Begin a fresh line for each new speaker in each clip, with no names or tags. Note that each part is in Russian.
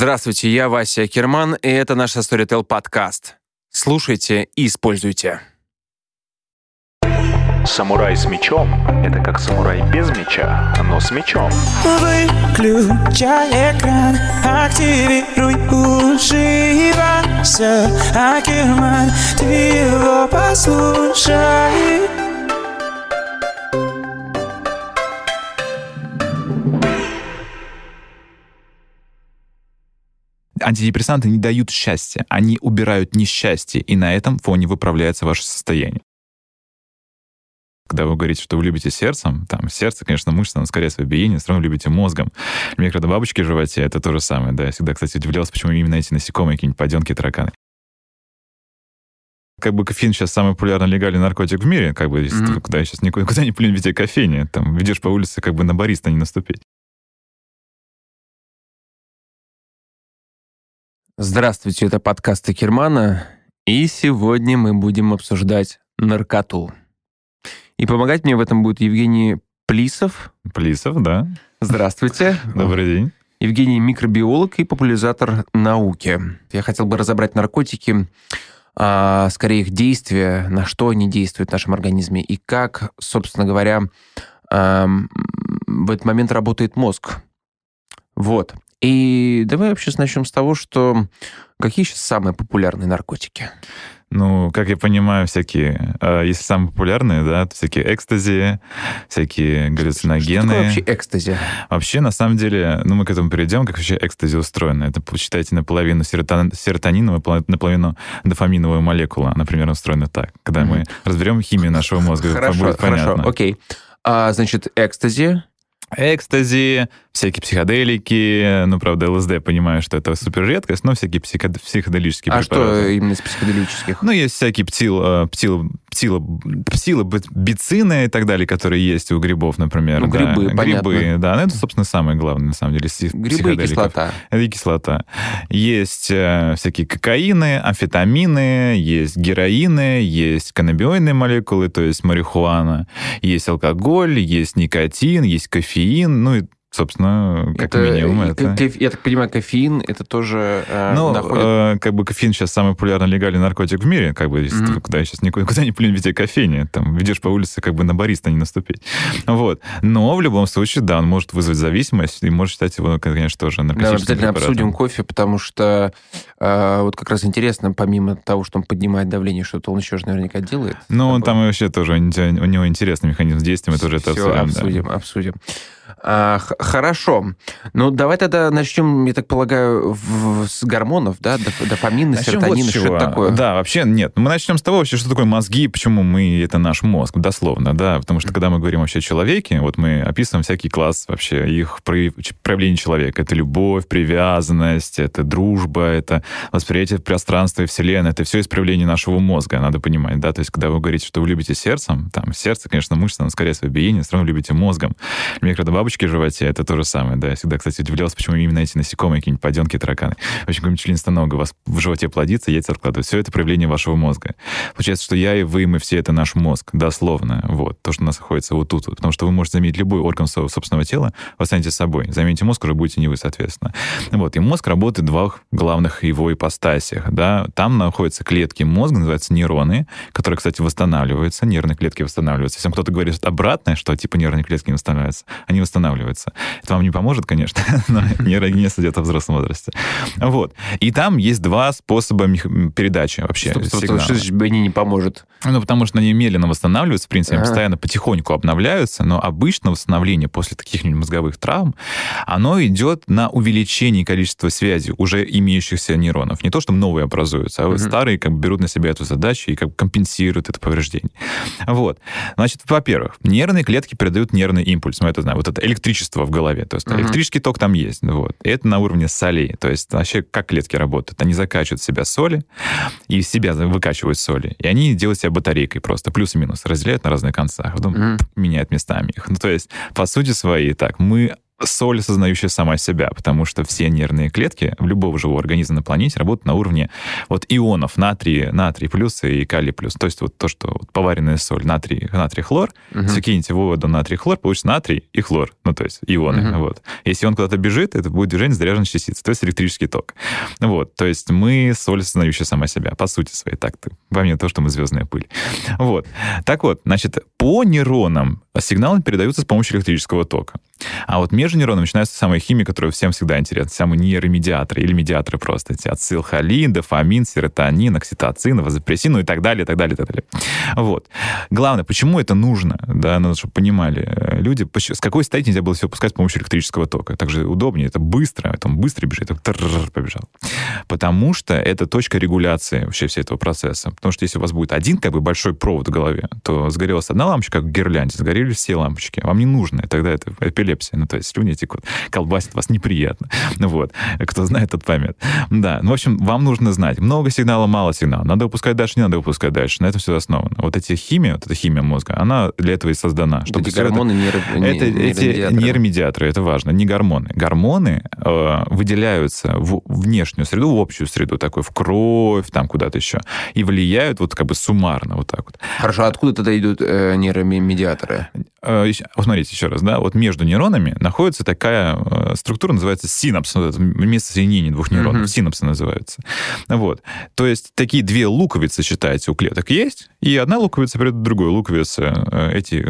Здравствуйте, я Вася Керман, и это наш Storytel подкаст. Слушайте и используйте.
Самурай с мечом — это как самурай без меча, но с мечом.
Выключай экран, активируй уши, Вася Акерман, ты его послушай.
Антидепрессанты не дают счастья, они убирают несчастье, и на этом фоне выправляется ваше состояние. Когда вы говорите, что вы любите сердцем, там сердце, конечно, мышца, но скорее свое биение, все равно любите мозгом. Микродобабочки в животе — это то же самое, да. Я всегда, кстати, удивлялся, почему именно эти насекомые, какие-нибудь поденки, тараканы как бы кофеин сейчас самый популярный легальный наркотик в мире, как бы, mm-hmm. куда сейчас никуда, никуда не плюнь в кофейне, там, ведешь по улице, как бы на бариста не наступить.
Здравствуйте, это подкаст Акермана, и сегодня мы будем обсуждать наркоту. И помогать мне в этом будет Евгений Плисов.
Плисов, да.
Здравствуйте.
Добрый день.
Евгений микробиолог и популяризатор науки. Я хотел бы разобрать наркотики, а, скорее их действия, на что они действуют в нашем организме и как, собственно говоря, а, в этот момент работает мозг. Вот. И давай вообще начнем с того, что какие сейчас самые популярные наркотики?
Ну, как я понимаю, всякие, э, если самые популярные, да, то всякие экстази, всякие галлюциногены. Что
такое вообще экстази?
Вообще, на самом деле, ну, мы к этому перейдем, как вообще экстази устроено. Это, считайте, наполовину серотониновая, наполовину дофаминовая молекула, например, устроена так. Когда mm-hmm. мы разберем химию нашего мозга,
хорошо,
будет понятно.
Хорошо, окей. А, значит, экстази,
экстази, всякие психоделики, ну, правда, ЛСД, понимаю, что это супер редкость, но всякие психо- психоделические
а
препараты.
А что именно из психоделических?
Ну, есть всякие птил, э, птил, птил, псилобицины и так далее, которые есть у грибов, например.
Ну,
да.
грибы, понятно.
Грибы, да, ну, это, собственно, самое главное, на самом деле,
Грибы и кислота.
И кислота. Есть э, всякие кокаины, амфетамины, есть героины, есть каннабиоидные молекулы, то есть марихуана, есть алкоголь, есть никотин, есть кофеин, ну, и Собственно, как это, минимум это...
Я так понимаю, кофеин это тоже
э, Ну, находит... э, как бы кофеин сейчас самый популярный легальный наркотик в мире, как бы, если mm-hmm. ты куда сейчас никуда, никуда не плюнь в кофейне, там, ведешь по улице, как бы на бариста не наступить. Вот. Но в любом случае, да, он может вызвать зависимость, и может считать его, конечно, тоже наркотическим Да,
обязательно препаратом. обсудим кофе, потому что э, вот как раз интересно, помимо того, что он поднимает давление, что-то он еще же наверняка делает.
Ну, он там вообще тоже, у него интересный механизм действия, мы тоже это
обсудим. обсудим, да. обсудим. А, хорошо. Ну, давай тогда начнем, я так полагаю, в, с гормонов, да, дофамина, серотонина, вот что это такое?
Да, вообще нет. Мы начнем с того, вообще, что такое мозги, почему мы, это наш мозг, дословно, да, потому что когда мы говорим вообще о человеке, вот мы описываем всякий класс вообще их проявление человека. Это любовь, привязанность, это дружба, это восприятие пространства и вселенной, это все из проявления нашего мозга, надо понимать, да, то есть когда вы говорите, что вы любите сердцем, там, сердце, конечно, мышца, но скорее свое биение, все равно любите мозгом. Микродобавочки бабочки в животе, это то же самое, да. Я всегда, кстати, удивлялся, почему именно эти насекомые, какие-нибудь поденки, тараканы. В общем, какой-нибудь членистоногий у вас в животе плодится, яйца откладывают. Все это проявление вашего мозга. Получается, что я и вы, мы все это наш мозг, дословно. Вот, то, что у нас находится вот тут. Потому что вы можете заменить любой орган своего собственного тела, вы останетесь собой. Замените мозг, уже будете не вы, соответственно. Вот, и мозг работает в двух главных его ипостасях, да. Там находятся клетки мозга, называются нейроны, которые, кстати, восстанавливаются, нервные клетки восстанавливаются. Если кто-то говорит обратное, что типа нервные клетки не восстанавливаются, они восстанавливаются. Это вам не поможет, конечно, но нейрогенез идет в взрослом возрасте. Вот. И там есть два способа передачи вообще
Стоп, стоп, сигнала. Что не поможет?
Ну, потому что они медленно восстанавливаются, в принципе, постоянно потихоньку обновляются, но обычно восстановление после таких мозговых травм, оно идет на увеличение количества связей уже имеющихся нейронов. Не то, что новые образуются, а вот старые как бы берут на себя эту задачу и как бы компенсируют это повреждение. Вот. Значит, во-первых, нервные клетки передают нервный импульс. Мы это знаем. Вот это электричество в голове. То есть uh-huh. электрический ток там есть. Вот. И это на уровне солей. То есть вообще как клетки работают? Они закачивают в себя соли и из себя выкачивают соли. И они делают себя батарейкой просто. Плюс и минус. Разделяют на разных концах. Потом uh-huh. меняют местами их. Ну, то есть, по сути своей, так, мы соль, сознающая сама себя, потому что все нервные клетки в любого живого организма на планете работают на уровне вот ионов натрий, натрий плюс и калий плюс. То есть вот то, что вот поваренная соль, натрий, натрий хлор,
Мгм.
если кинете в воду натрий хлор, получится натрий и хлор, ну то есть ионы.
Мгм.
Вот. Если он куда-то бежит, это будет движение заряженной частицы, то есть электрический ток. Вот, то есть мы соль, сознающая сама себя, по сути своей. Так-то, во мне то, что мы звездная пыль. Вот. Так вот, значит, по нейронам сигналы передаются с помощью электрического тока. А вот между нейронами начинается самая химия, которая всем всегда интересна, самые нейромедиаторы или медиаторы просто. Эти ацилхолин, дофамин, серотонин, окситоцин, вазопрессин, ну и так далее, и так далее, и так далее. Вот. Главное, почему это нужно, да, надо, чтобы понимали э, люди, с какой стати нельзя было все пускать с помощью электрического тока. Так же удобнее, это быстро, это он быстро бежит, трррр побежал. Потому что это точка регуляции вообще всего этого процесса. Потому что если у вас будет один как бы большой провод в голове, то сгорелась одна лампочка, как гирлянде, сгорели все лампочки. Вам не нужно, и тогда это эпилепсия. Ну, то есть слюни текут, колбасит вас неприятно. Ну Вот. Кто знает, тот поймет. Да. Ну, в общем, вам нужно знать. Много сигнала, мало сигнала. Надо выпускать дальше, не надо выпускать дальше. На этом все основано. Вот эти химия, вот эта химия мозга, она для этого и создана.
Что эти
всё это-
гормоны, нейро-
это
не-
эти
нейромедиаторы.
нейромедиаторы, это важно, не гормоны. Гормоны э, выделяются в внешнюю среду, в общую среду, такой в кровь, там куда-то еще, и влияют вот как бы суммарно вот так вот.
Хорошо, а откуда тогда идут э, нейромедиаторы?
Э, вот смотрите еще раз, да, вот между нейронами находится такая э, структура, называется синапс, вот это место соединения двух нейронов,
Мгм.
синапсы называются. Вот. То есть такие две луковицы, считайте, у клеток есть, и одна луковица перед другой луковицы э, эти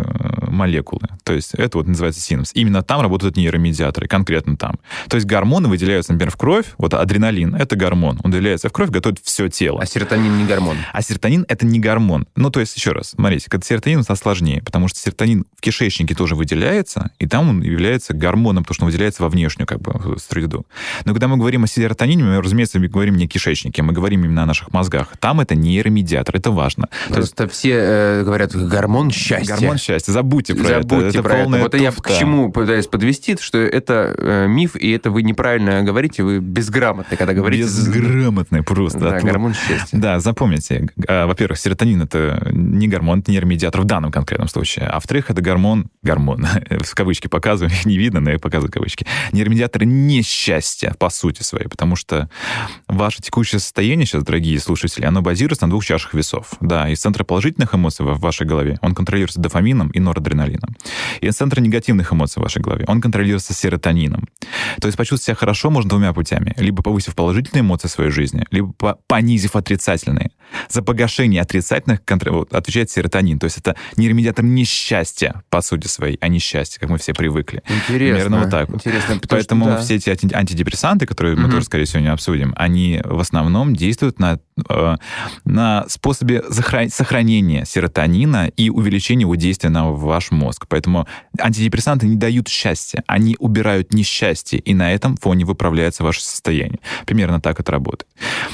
молекулы. То есть это вот называется синапс. Именно там работают нейромедиаторы, конкретно там. То есть гормоны выделяются, например, в кровь, вот адреналин, это гормон, он выделяется в кровь, готовит все тело.
А серотонин не гормон.
А серотонин это не гормон. Ну, то есть, еще раз, смотрите, когда серотонин это сложнее, потому что серотонин в кишечнике тоже выделяется, и там он является гормоном, потому что он выделяется во внешнюю как бы среду. Но когда мы говорим о серотонине, мы, разумеется, мы говорим не о кишечнике, мы говорим именно о наших мозгах. Там это нейромедиатор, это важно. То есть
все э, говорят, гормон счастья.
гормон счастья, забудьте про это.
Забудьте
это
про это. Вот я к
туфта.
чему пытаюсь подвести, что это э, миф, и это вы неправильно говорите, вы безграмотны, когда говорите...
Безграмотный просто.
Да,
От-
гормон счастья.
Да, запомните. А, Во-первых, серотонин это не гормон, это нейромедиатор в данном конкретном случае. А во-вторых, это гормон, гормон, в кавычки показываю, их не видно, но я показываю кавычки. Нейромедиатор несчастья по сути своей, потому что ваше текущее состояние сейчас, дорогие слушатели, оно базируется на двух чашах весов. Да, из центра положительных эмоций в вашей голове он контролируется дофамином и норадреналином. И из центра негативных эмоций в вашей голове он контролируется серотонином. То есть почувствовать себя хорошо можно двумя путями. Либо повысив положительные эмоции в своей жизни, либо по- понизив отрицательные. За погашение отрицательных контр- вот, отвечает серотонин. То есть это нейромедиатор несчастья, по сути своей, а не счастья, как мы все привыкли.
Интересно.
Примерно вот так вот.
Интересно,
Поэтому
что, да.
все эти анти- антидепрессанты, которые мы
Мгм.
тоже, скорее всего, не обсудим, они в основном действуют на, э, на способе захра- сохранения серотонина и увеличения его действия на ваш мозг. Поэтому антидепрессанты не дают счастья, они убирают несчастье, и на этом фоне выправляется ваше состояние. Примерно так это работает.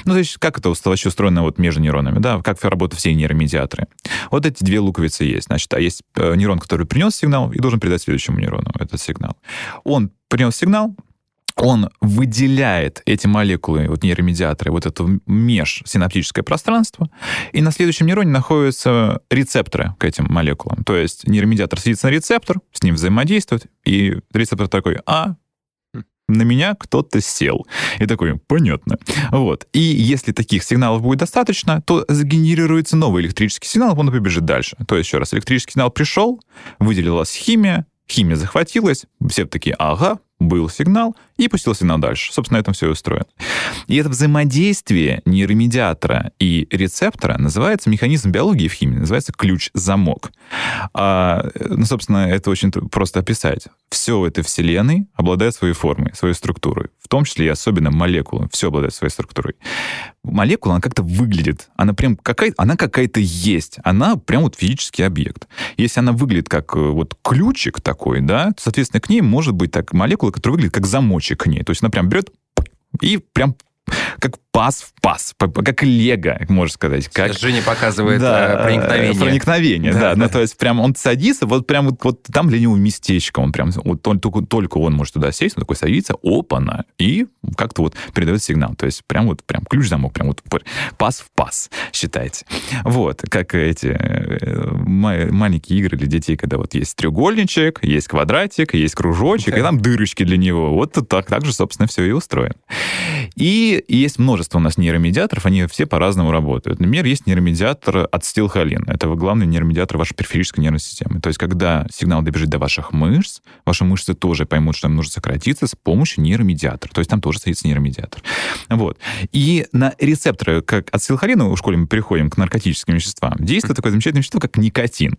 Ну, то есть, как это вообще устроено вот между нейронами, да, как работают все нейромедиаторы. Вот эти две луковицы есть. Значит, а есть э, нейрон, который принес сигнал и должен передать следующему нейрону этот сигнал. Он принес сигнал, он выделяет эти молекулы, вот нейромедиаторы, вот это межсинаптическое пространство, и на следующем нейроне находятся рецепторы к этим молекулам. То есть нейромедиатор садится на рецептор, с ним взаимодействует, и рецептор такой, а, на меня кто-то сел. И такой, понятно. Вот. И если таких сигналов будет достаточно, то сгенерируется новый электрический сигнал, он побежит дальше. То есть, еще раз, электрический сигнал пришел, выделилась химия, химия захватилась, все такие, ага, был сигнал, и пустил сигнал дальше. Собственно, на этом все и устроено. И это взаимодействие нейромедиатора и рецептора называется механизм биологии в химии, называется ключ-замок. А, ну, собственно, это очень просто описать. Все в этой вселенной обладает своей формой, своей структурой. В том числе и особенно молекулы. Все обладает своей структурой. Молекула, она как-то выглядит. Она прям какая она какая-то есть. Она прям вот физический объект. Если она выглядит как э, вот ключик такой, да, то, соответственно, к ней может быть так молекула, которая выглядит как замочек к ней. То есть она прям берет и прям как паз в паз, п- п- как лего, можно сказать. Как,
Женя показывает
да,
э, проникновение.
Проникновение,
Да,
да.
да.
Ну, то есть прям он садится, вот прям вот, вот там для него местечко, он прям, вот тол- только, только он может туда сесть, он такой садится, опа-на, и как-то вот передает сигнал. То есть прям вот прям ключ-замок, прям вот пас в пас, считайте. Вот, как эти э, ма- маленькие игры для детей, когда вот есть треугольничек, есть квадратик, есть кружочек, да. и там дырочки для него. Вот так, так же, собственно, все и устроено. И есть множество у нас нейромедиаторов, они все по-разному работают. Например, есть нейромедиатор ацетилхолин. Это главный нейромедиатор вашей периферической нервной системы. То есть, когда сигнал добежит до ваших мышц, ваши мышцы тоже поймут, что им нужно сократиться с помощью нейромедиатора. То есть, там тоже садится нейромедиатор. Вот. И на рецепторы, как ацетилхолина, в школе мы переходим к наркотическим веществам, действует такое замечательное вещество, как никотин.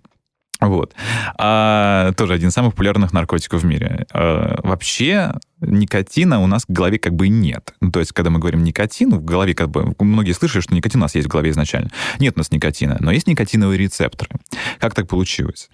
Вот. А, тоже один из самых популярных наркотиков в мире. А, вообще никотина у нас в голове как бы нет. Ну, то есть, когда мы говорим никотин, в голове как бы... Многие слышали, что никотин у нас есть в голове изначально. Нет у нас никотина, но есть никотиновые рецепторы. Как так получилось?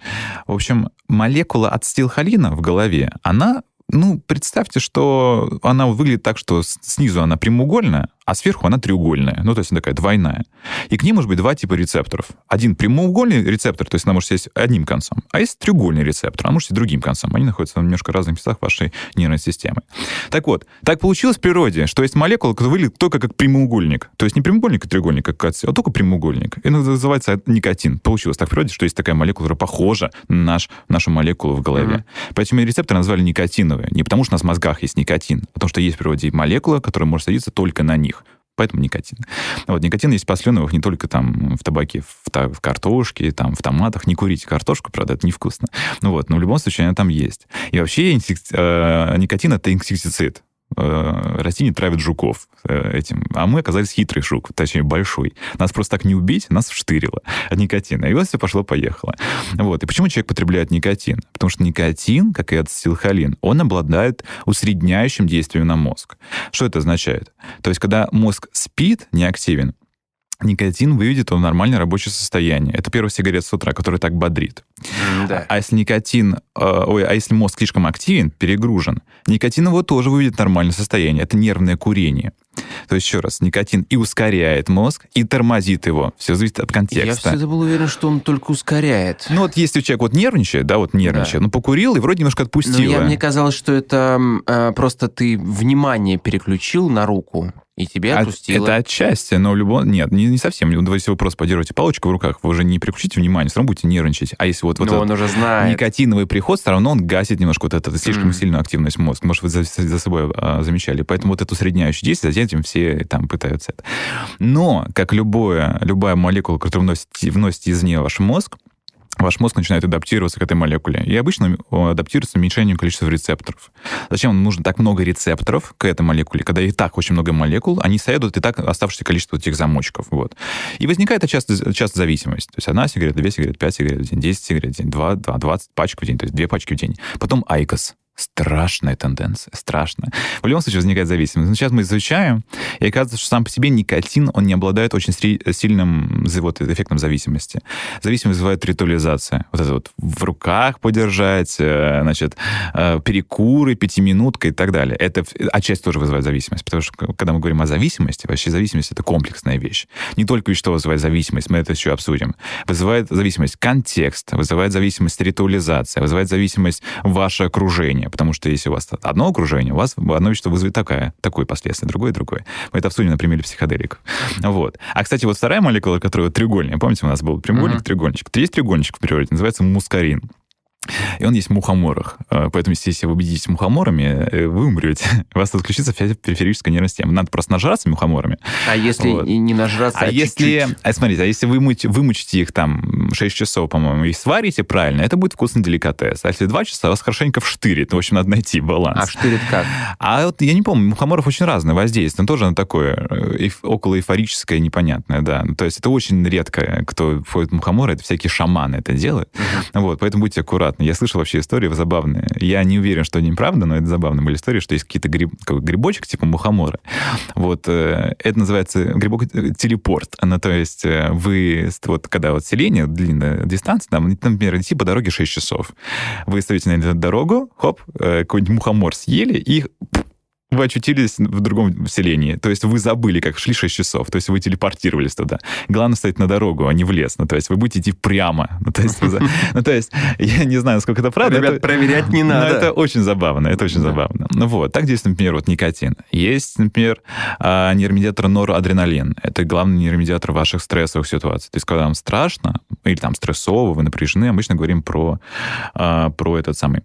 В общем, молекула ацетилхолина в голове, она ну, представьте, что она выглядит так, что снизу она прямоугольная, а сверху она треугольная. Ну, то есть она такая двойная. И к ней может быть два типа рецепторов. Один прямоугольный рецептор, то есть она может сесть одним концом, а есть треугольный рецептор, она может сесть другим концом. Они находятся в немножко разных местах вашей нервной системы. Так вот, так получилось в природе, что есть молекула, которая выглядит только как прямоугольник. То есть не прямоугольник и треугольник, как кальций, а только прямоугольник. И называется никотин. Получилось так в природе, что есть такая молекула, которая похожа на наш, нашу молекулу в голове. Mm-hmm. Поэтому рецепторы назвали никотиновые. Не потому, что у нас в мозгах есть никотин, а потому что есть в природе молекула, которая может садиться только на них поэтому никотин. Вот, никотин есть посленовых не только там в табаке, в, в картошке, там, в томатах. Не курите картошку, правда, это невкусно. Ну вот, но в любом случае она там есть. И вообще инсек... э, никотин — это инсектицид. Э, растение травит жуков э, этим. А мы оказались хитрый жук, точнее, большой. Нас просто так не убить, нас вштырило от никотина. И вот все пошло-поехало. Вот. И почему человек потребляет никотин? Потому что никотин, как и ацетилхолин, он обладает усредняющим действием на мозг. Что это означает? То есть, когда мозг спит, неактивен, никотин выведет его в нормальное рабочее состояние. Это первый сигарет с утра, который так бодрит.
Mm, да.
А если никотин, э, ой, а если мозг слишком активен, перегружен, никотин его тоже выведет в нормальное состояние. Это нервное курение. То есть, еще раз, никотин и ускоряет мозг, и тормозит его. Все зависит от контекста.
Я всегда был уверен, что он только ускоряет.
Ну вот если человек вот нервничает, да, вот нервничает, да. ну покурил и вроде немножко отпустил. Ну,
я, мне казалось, что это э, просто ты внимание переключил на руку, и тебе отпустило.
Это отчасти, но в любом... Нет, не, не совсем. Если вы просто подержите палочку в руках, вы уже не переключите внимание, все равно будете нервничать. А если вот, вот
но он уже знает.
никотиновый приход, все равно он гасит немножко вот эту слишком mm. сильную активность мозга. Может, вы за, за собой а, замечали. Поэтому вот эту средняющую действие, за этим все там пытаются это. Но, как любое, любая молекула, которую вносите, вносите извне ваш мозг, ваш мозг начинает адаптироваться к этой молекуле. И обычно он адаптируется уменьшением количества рецепторов. Зачем нужно так много рецепторов к этой молекуле? Когда и так очень много молекул, они соедут и так оставшееся количество этих замочков. Вот. И возникает часто, часто зависимость. То есть одна сигарета, две сигареты, пять сигарет в день, десять сигарет в день, два, два, двадцать пачек в день, то есть две пачки в день. Потом айкос. Страшная тенденция, страшно. В любом случае возникает зависимость. Но сейчас мы изучаем, и оказывается, что сам по себе никотин, он не обладает очень сильным вот, эффектом зависимости. Зависимость вызывает ритуализация. Вот это вот в руках подержать, э, значит, э, перекуры, пятиминутка и так далее. Это отчасти тоже вызывает зависимость, потому что когда мы говорим о зависимости, вообще зависимость — это комплексная вещь. Не только вещество вызывает зависимость, мы это еще обсудим. Вызывает зависимость контекст, вызывает зависимость ритуализация, вызывает зависимость ваше окружение, окружение, потому что если у вас одно окружение, у вас одно вещество вызовет такое, такое последствие, другое другое. Мы это обсудим на примере психоделиков. Вот. А, кстати, вот вторая молекула, которая треугольная, помните, у нас был прямоугольник, mm-hmm. треугольничек. Есть треугольничек в природе, называется мускарин. И он есть в мухоморах. Э, поэтому, если вы убедитесь мухоморами, э, вы умрете. У вас отключится вся периферическая нервная система. Надо просто нажраться мухоморами.
А если вот. не нажраться, а,
а если, а, смотрите, а если вы вымучите их там 6 часов, по-моему, и сварите правильно, это будет вкусный деликатес. А если 2 часа, вас хорошенько вштырит. В общем, надо найти баланс.
А вштырит как?
А вот я не помню, мухоморов очень разное воздействие. Он тоже оно такое э, около эйфорическое, непонятное, да. То есть это очень редко, кто входит в мухоморы, это всякие шаманы это делают. Uh-huh. Вот, поэтому будьте аккуратны обратно. Я слышал вообще истории забавные. Я не уверен, что они правда, но это забавные были истории, что есть какие-то гриб, грибочек типа мухомора. Вот э, это называется грибок э, телепорт. Она, то есть э, вы, вот когда вот селение, длинная дистанция, там, например, идти по дороге 6 часов. Вы ставите на эту дорогу, хоп, какой-нибудь мухомор съели и вы очутились в другом селении. То есть вы забыли, как шли 6 часов. То есть вы телепортировались туда. Главное стоять на дорогу, а не в лес. Ну, то есть вы будете идти прямо. Ну, то есть, ну, то есть я не знаю, насколько это правда.
Ребят, проверять не
но
надо.
это очень забавно, это очень забавно. Ну вот, так действует, например, вот никотин. Есть, например, а, нейромедиатор норадреналин. Это главный нейромедиатор ваших стрессовых ситуаций. То есть, когда вам страшно, или там стрессово, вы напряжены, обычно говорим про, а, про этот самый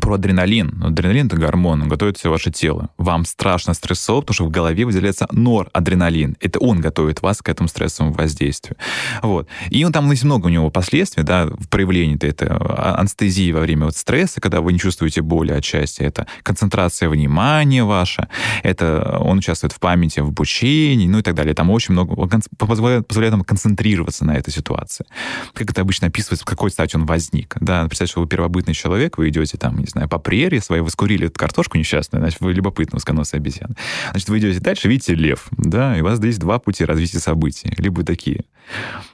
про адреналин. Адреналин — это гормон, он готовит все ваше тело. Вам страшно стрессово, потому что в голове выделяется норадреналин. Это он готовит вас к этому стрессовому воздействию. Вот. И он, там есть много у него последствий, да, в проявлении это а- анестезии во время вот стресса, когда вы не чувствуете боли отчасти, это концентрация внимания ваша, это он участвует в памяти, в обучении, ну и так далее. Там очень много, позволяет, позволяет нам концентрироваться на этой ситуации. Как это обычно описывается, в какой стати он возник. Да, представьте, что вы первобытный человек, вы идете там, не знаю, по прерии своей, вы скурили эту картошку несчастную, значит, вы любопытный узконосый обезьян. Значит, вы идете дальше, видите лев, да, и у вас есть два пути развития событий. Либо такие,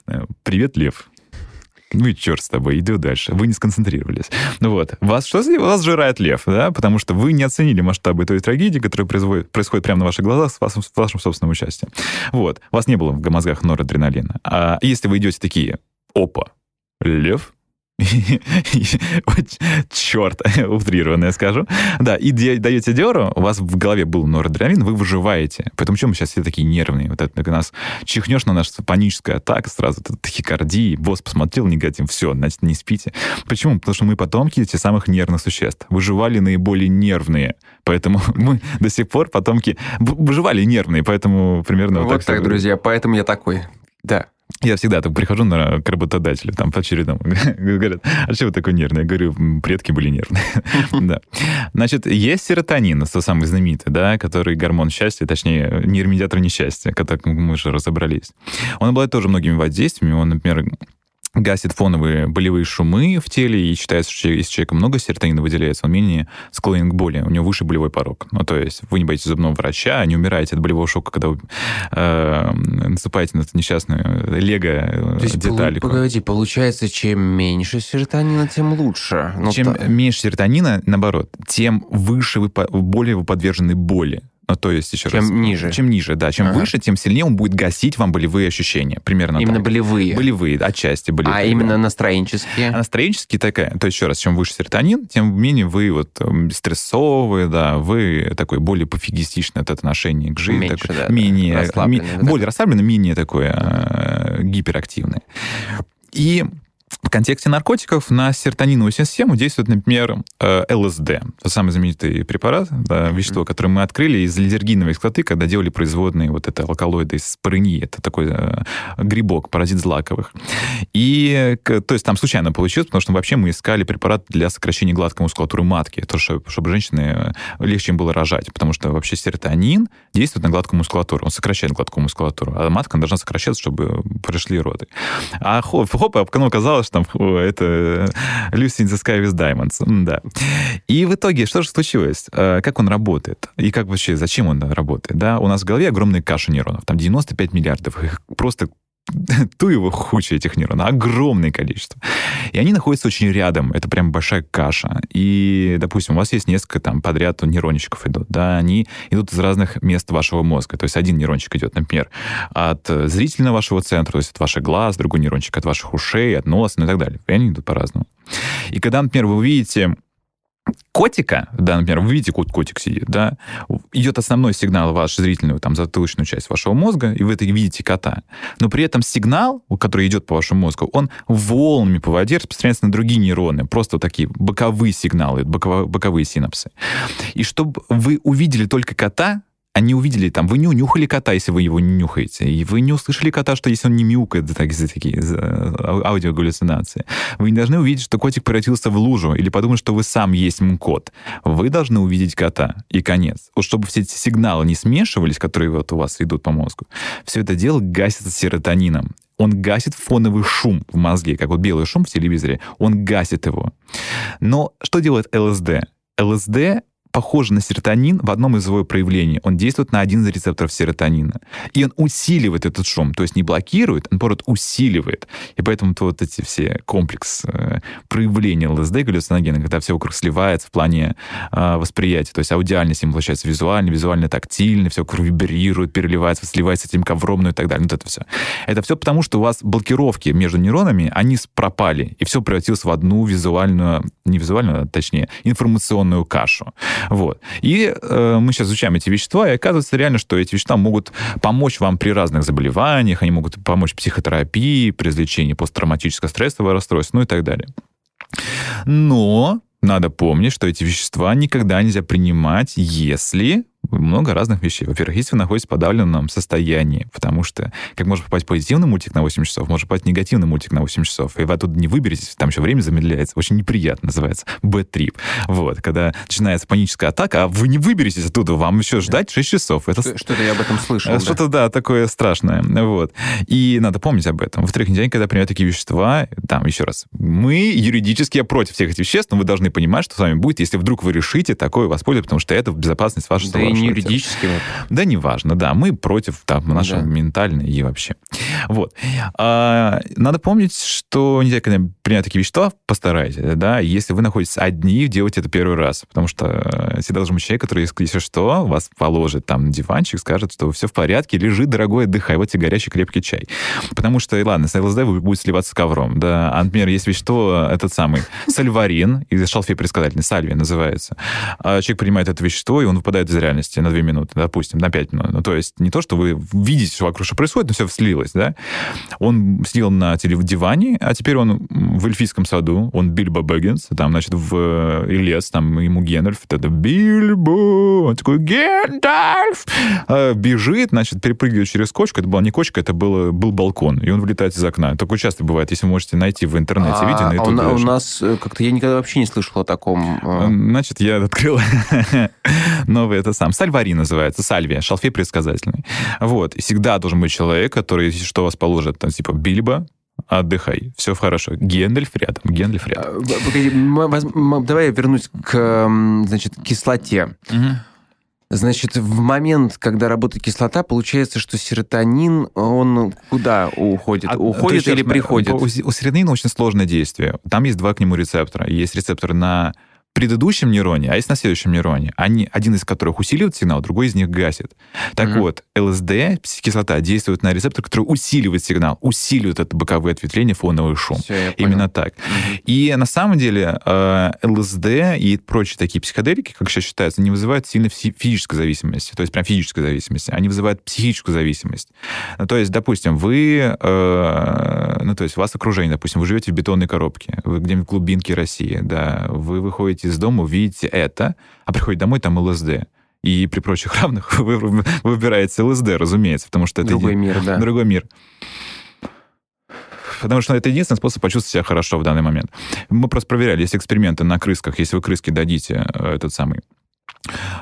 э, привет, лев, ну и черт с тобой, иди дальше. Вы не сконцентрировались. Ну вот. Вас что вас жирает лев, да? Потому что вы не оценили масштабы той трагедии, которая производит, происходит прямо на ваших глазах с вашим, с вашим собственным участием. Вот. Вас не было в мозгах норадреналина. А если вы идете такие, опа, лев, Черт, утрированно я скажу. Да, и даете деру, у вас в голове был норадреналин, вы выживаете. Поэтому чем мы сейчас все такие нервные? Вот это у нас чихнешь на нашу паническая атака, сразу это тахикардия, босс посмотрел негатив, все, значит, не спите. Почему? Потому что мы потомки этих самых нервных существ. Выживали наиболее нервные. Поэтому мы до сих пор потомки выживали нервные, поэтому примерно вот,
Вот так,
всё.
друзья, поэтому я такой. Да.
Я всегда так прихожу на, к работодателю, там, по очередному. Говорят, а что вы такой нервный? Я говорю, «М, предки были нервные. Да. Значит, есть серотонин, тот самый знаменитый, да, который гормон счастья, точнее, нейромедиатор несчастья, как мы уже разобрались. Он обладает тоже многими воздействиями. Он, например, гасит фоновые болевые шумы в теле, и считается, что если человека много серотонина выделяется, он менее склонен к боли, у него выше болевой порог. Ну, то есть вы не боитесь зубного врача, не умираете от болевого шока, когда вы э, насыпаете на эту несчастную лего
есть, полу- погоди, получается, чем меньше серотонина, тем лучше. Ну,
Чем
та-
меньше серотонина, наоборот, тем выше вы, более вы подвержены боли. Ну, то есть, еще
Чем
раз.
ниже.
Чем ниже, да. Чем
Ага.
выше, тем сильнее он будет гасить вам болевые ощущения. Примерно
Именно
так.
болевые.
Болевые, отчасти болевые.
А
да.
именно настроенческие.
А настроенчески такая, то есть еще раз, чем выше серотонин, тем менее вы вот эм, стрессовые, да, вы такой более пофигистичный от отношения к жизни,
Меньше,
такой,
да, да,
менее,
расслабленный,
ме-
вот
более расслабленный, менее такой э, гиперактивный. И в контексте наркотиков на серотониновую систему действует, например, э, ЛСД. Самый знаменитый препарат, да, вещество, которое мы открыли из лизергиновой кислоты, когда делали производные вот это алкалоиды из спорынии. Это такой э, грибок, паразит злаковых. И, то есть там случайно получилось, потому что вообще мы искали препарат для сокращения гладкой мускулатуры матки, то, что, чтобы женщины э, легче им было рожать, потому что вообще серотонин действует на гладкую мускулатуру, он сокращает гладкую мускулатуру, а матка должна сокращаться, чтобы прошли роды. А хоп, хоп, а оказалось, что там это Lucy in the Sky with Diamonds. Да. И в итоге, что же случилось? Э, Как он работает? И как вообще, зачем он работает? Да, у нас в голове огромная каша нейронов, там 95 миллиардов, их просто ту его хуча этих нейронов, огромное количество. И они находятся очень рядом, это прям большая каша. И, допустим, у вас есть несколько там подряд нейрончиков идут, да, они идут из разных мест вашего мозга. То есть один нейрончик идет, например, от зрительного вашего центра, то есть от ваших глаз, другой нейрончик от ваших ушей, от носа, ну и так далее. И они идут по-разному. И когда, например, вы увидите котика, да, например, вы видите, кот котик сидит, да, идет основной сигнал в вашу зрительную, там, затылочную часть вашего мозга, и вы это видите кота. Но при этом сигнал, который идет по вашему мозгу, он волнами по воде распространяется на другие нейроны, просто такие боковые сигналы, боковые синапсы. И чтобы вы увидели только кота, а не увидели там, вы не унюхали кота, если вы его не нюхаете, и вы не услышали кота, что если он не мяукает, да, так, за такие за ау- аудиогаллюцинации. Вы не должны увидеть, что котик превратился в лужу, или подумать, что вы сам есть м, кот. Вы должны увидеть кота, и конец. Вот чтобы все эти сигналы не смешивались, которые вот у вас идут по мозгу, все это дело гасится серотонином. Он гасит фоновый шум в мозге, как вот белый шум в телевизоре, он гасит его. Но что делает ЛСД? ЛСД похоже на серотонин в одном из его проявлений. Он действует на один из рецепторов серотонина. И он усиливает этот шум. То есть не блокирует, он, наоборот, усиливает. И поэтому то вот эти все комплекс э, проявления ЛСД галлюциногена, когда все вокруг сливается в плане э, восприятия. То есть аудиальность им получается визуально, визуально тактильно, все вокруг вибрирует, переливается, сливается этим ковром, ну и так далее. Вот это все. Это все потому, что у вас блокировки между нейронами, они пропали. И все превратилось в одну визуальную, не визуальную, а точнее, информационную кашу. Вот. И э, мы сейчас изучаем эти вещества, и оказывается реально, что эти вещества могут помочь вам при разных заболеваниях, они могут помочь психотерапии, при излечении посттравматического стрессового расстройства, ну и так далее. Но надо помнить, что эти вещества никогда нельзя принимать, если много разных вещей. Во-первых, если вы находитесь в подавленном состоянии, потому что как может попасть позитивный мультик на 8 часов, может попасть негативный мультик на 8 часов, и вы оттуда не выберетесь, там еще время замедляется. Очень неприятно называется. Trip. Вот, когда начинается паническая атака, а вы не выберетесь оттуда, вам еще ждать 6 часов. Это...
Что-то я об этом слышал.
Что-то, да. да, такое страшное. Вот. И надо помнить об этом. Во-вторых, день, когда принимают такие вещества, там, еще раз, мы юридически против всех этих веществ, но вы должны понимать, что с вами будет, если вдруг вы решите такое воспользоваться, потому что это безопасность вашего
Да не юридически.
Да, неважно, да, мы против там нашего
Да.
ментального и вообще. Вот. А, надо помнить, что нельзя, когда принять такие вещества, постарайтесь, да, если вы находитесь одни, делайте это первый раз, потому что э, всегда должен быть человек, который, если что, вас положит там на диванчик, скажет, что все в порядке, лежи, дорогой, отдыхай, вот тебе горячий крепкий чай. Потому что, и ладно, с ЛСД вы будете сливаться с ковром, да, а, например, есть вещество, этот самый сальварин, из шалфей предсказательный, сальвия называется. А человек принимает это вещество, и он выпадает из реальности на 2 минуты, допустим, на 5 минут. Ну, то есть не то, что вы видите, что вокруг что происходит, но все слилось, да. Он сидел на диване, а теперь он в эльфийском саду, он Бильбо Бэггинс, там, значит, в и лес, там ему Гендальф, это Бильбо, он такой, Гендальф! А, бежит, значит, перепрыгивает через кочку, это была не кочка, это был, был балкон, и он вылетает из окна. Такое часто бывает, если вы можете найти в интернете
А,
видео на
а у,
YouTube.
на- у
даже.
нас э, как-то я никогда вообще не слышал о таком. э,
Значит, я открыл новый это сам. Сальвари называется, сальвия, шалфей предсказательный. Вот. Всегда должен быть человек, который, если что вас положит, там, типа, Бильбо, отдыхай, все хорошо. Гендальф рядом, Гендальф рядом.
а, погоди, давай я вернусь к, значит, кислоте. Значит, в момент, когда работает кислота, получается, что серотонин, он куда уходит?
А,
уходит или приходит?
У, у серотонина очень сложное действие. Там есть два к нему рецептора. Есть рецептор на предыдущем нейроне, а есть на следующем нейроне. Они, один из которых усиливает сигнал, другой из них гасит. Так
Мгм.
вот, ЛСД, кислота, действует на рецептор, который усиливает сигнал, усиливает это боковые ответвления, фоновый шум.
Всё, я понял.
Именно так.
Мгм.
И на самом деле э, ЛСД и прочие такие психоделики, как сейчас считается, не вызывают сильно фи- физической зависимости, то есть прям физической зависимости, они вызывают психическую зависимость. Ну, То есть, допустим, вы, э, ну, то есть у вас окружение, допустим, вы живете в бетонной коробке, вы где-нибудь в глубинке России, да, вы выходите из дома, увидите это, а приходите домой, там ЛСД. И при прочих равных вы вы выбираете ЛСД, разумеется, потому что это
Другой
еди-
мир, да.
другой мир. Потому что это единственный способ почувствовать себя хорошо в данный момент. Мы просто проверяли, есть эксперименты на крысках, если вы крыске дадите э, этот самый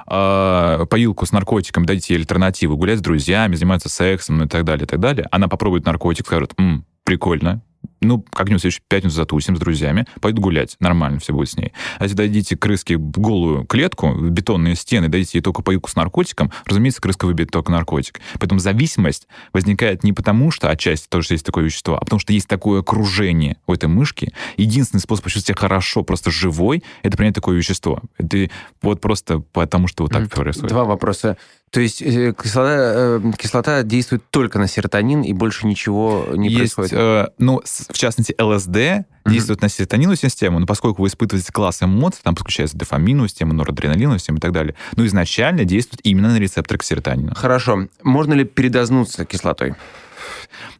э, поилку с наркотиком, дадите ей альтернативу, гулять с друзьями, заниматься сексом ну, и так далее, и так далее, она попробует наркотик, скажет, «М, прикольно, ну, как-нибудь следующую пятницу затусим с друзьями, пойдут гулять, нормально все будет с ней. А если дадите крыске голую клетку, бетонные стены, дадите ей только поилку с наркотиком, разумеется, крыска выберет только наркотик. Поэтому зависимость возникает не потому, что отчасти тоже есть такое вещество, а потому что есть такое окружение у этой мышки. Единственный способ почувствовать себя хорошо, просто живой, это принять такое вещество. Это вот просто потому, что вот так
Мгм.
происходит.
Два вопроса. То есть э, кислота, э, кислота действует только на серотонин, и больше ничего не
есть,
происходит?
э, ну, в частности, ЛСД действует на серотониновую систему, но поскольку вы испытываете класс эмоций, там подключается дофаминовая система, норадреналиновая система и так далее, но изначально действует именно на рецепторы к серотонину.
Хорошо. Можно ли передознуться кислотой?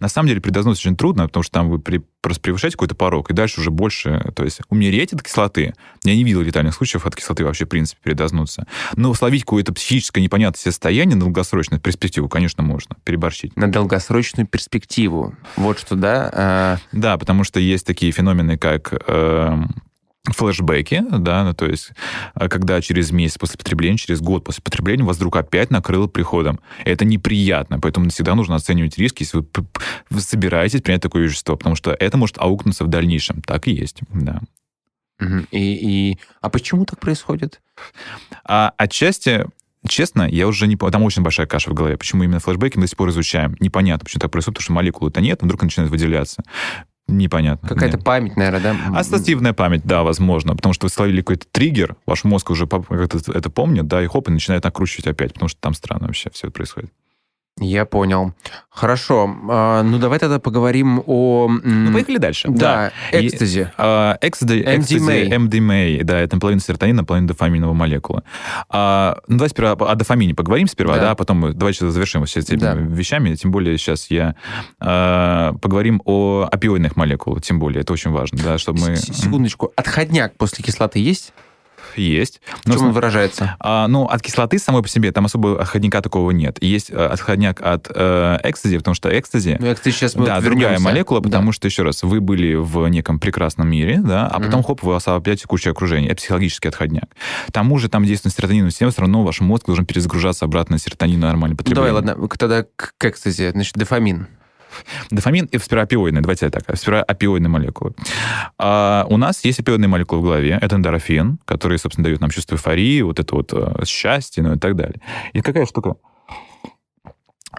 На самом деле предознаться очень трудно, потому что там вы при- просто превышаете какой-то порог, и дальше уже больше, то есть умереть от кислоты, я не видел летальных случаев от кислоты вообще, в принципе, передознуться. Но словить какое-то психическое непонятное состояние на долгосрочную перспективу, конечно, можно, переборщить.
На долгосрочную перспективу. Вот что, да? а,
Да, потому что есть такие феномены, как эм, флешбеки, да, ну, то есть э, когда через месяц после потребления, через год после потребления вас вдруг опять накрыло приходом. Это неприятно, поэтому всегда нужно оценивать риски, если вы, вы собираетесь принять такое вещество, потому что это может аукнуться в дальнейшем. Так и есть, да.
И, и... А почему так происходит?
А отчасти, честно, я уже не. Там очень большая каша в голове. Почему именно флешбеки мы до сих пор изучаем? Непонятно, почему так происходит, потому что молекулы-то нет, но вдруг начинают выделяться. Непонятно.
Какая-то память, наверное, да?
Ассоциативная память, да, возможно, потому что вы словили какой-то триггер, ваш мозг уже как-то это помнит, да, и хоп, и начинает накручивать опять, потому что там странно вообще все происходит.
Я понял. Хорошо. А, ну, давай тогда поговорим о...
Ну, поехали дальше.
Да, экстази.
А, экстази, экстази, MDMA, да, это наполовину серотонина, наполовину дофаминовая молекула. А, ну, давай сперва о дофамине поговорим сперва,
Да.
да, а потом давай сейчас завершим все этими
Да.
вещами, тем более сейчас я а, поговорим о опиоидных молекулах, тем более, это очень важно, да, чтобы мы...
Секундочку. Отходняк после кислоты есть?
Есть.
В
Но
чем он выражается?
А, ну, от кислоты самой по себе там особо отходника такого нет. Есть э, отходняк от э, экстази, потому что экстази...
Ну, я, кстати, сейчас мы
да,
вот
другая
вернемся.
молекула,
Да.
потому что, еще раз, вы были в неком прекрасном мире, да, а потом,
Мгм.
хоп, вы вас опять куча окружения. Это психологический отходняк. К тому же там действует серотонин, система, все равно ваш мозг должен перезагружаться обратно на серотонин нормально
Ну,
потребление.
давай, ладно, тогда к экстази. Значит, дофамин.
Дофамин и спироопиоидные, давайте так, спироопиоидные молекулы. А, у нас есть опиоидные молекулы в голове, это эндорфин, который, собственно, дает нам чувство эйфории, вот это вот э, счастье, ну и так далее. И какая штука?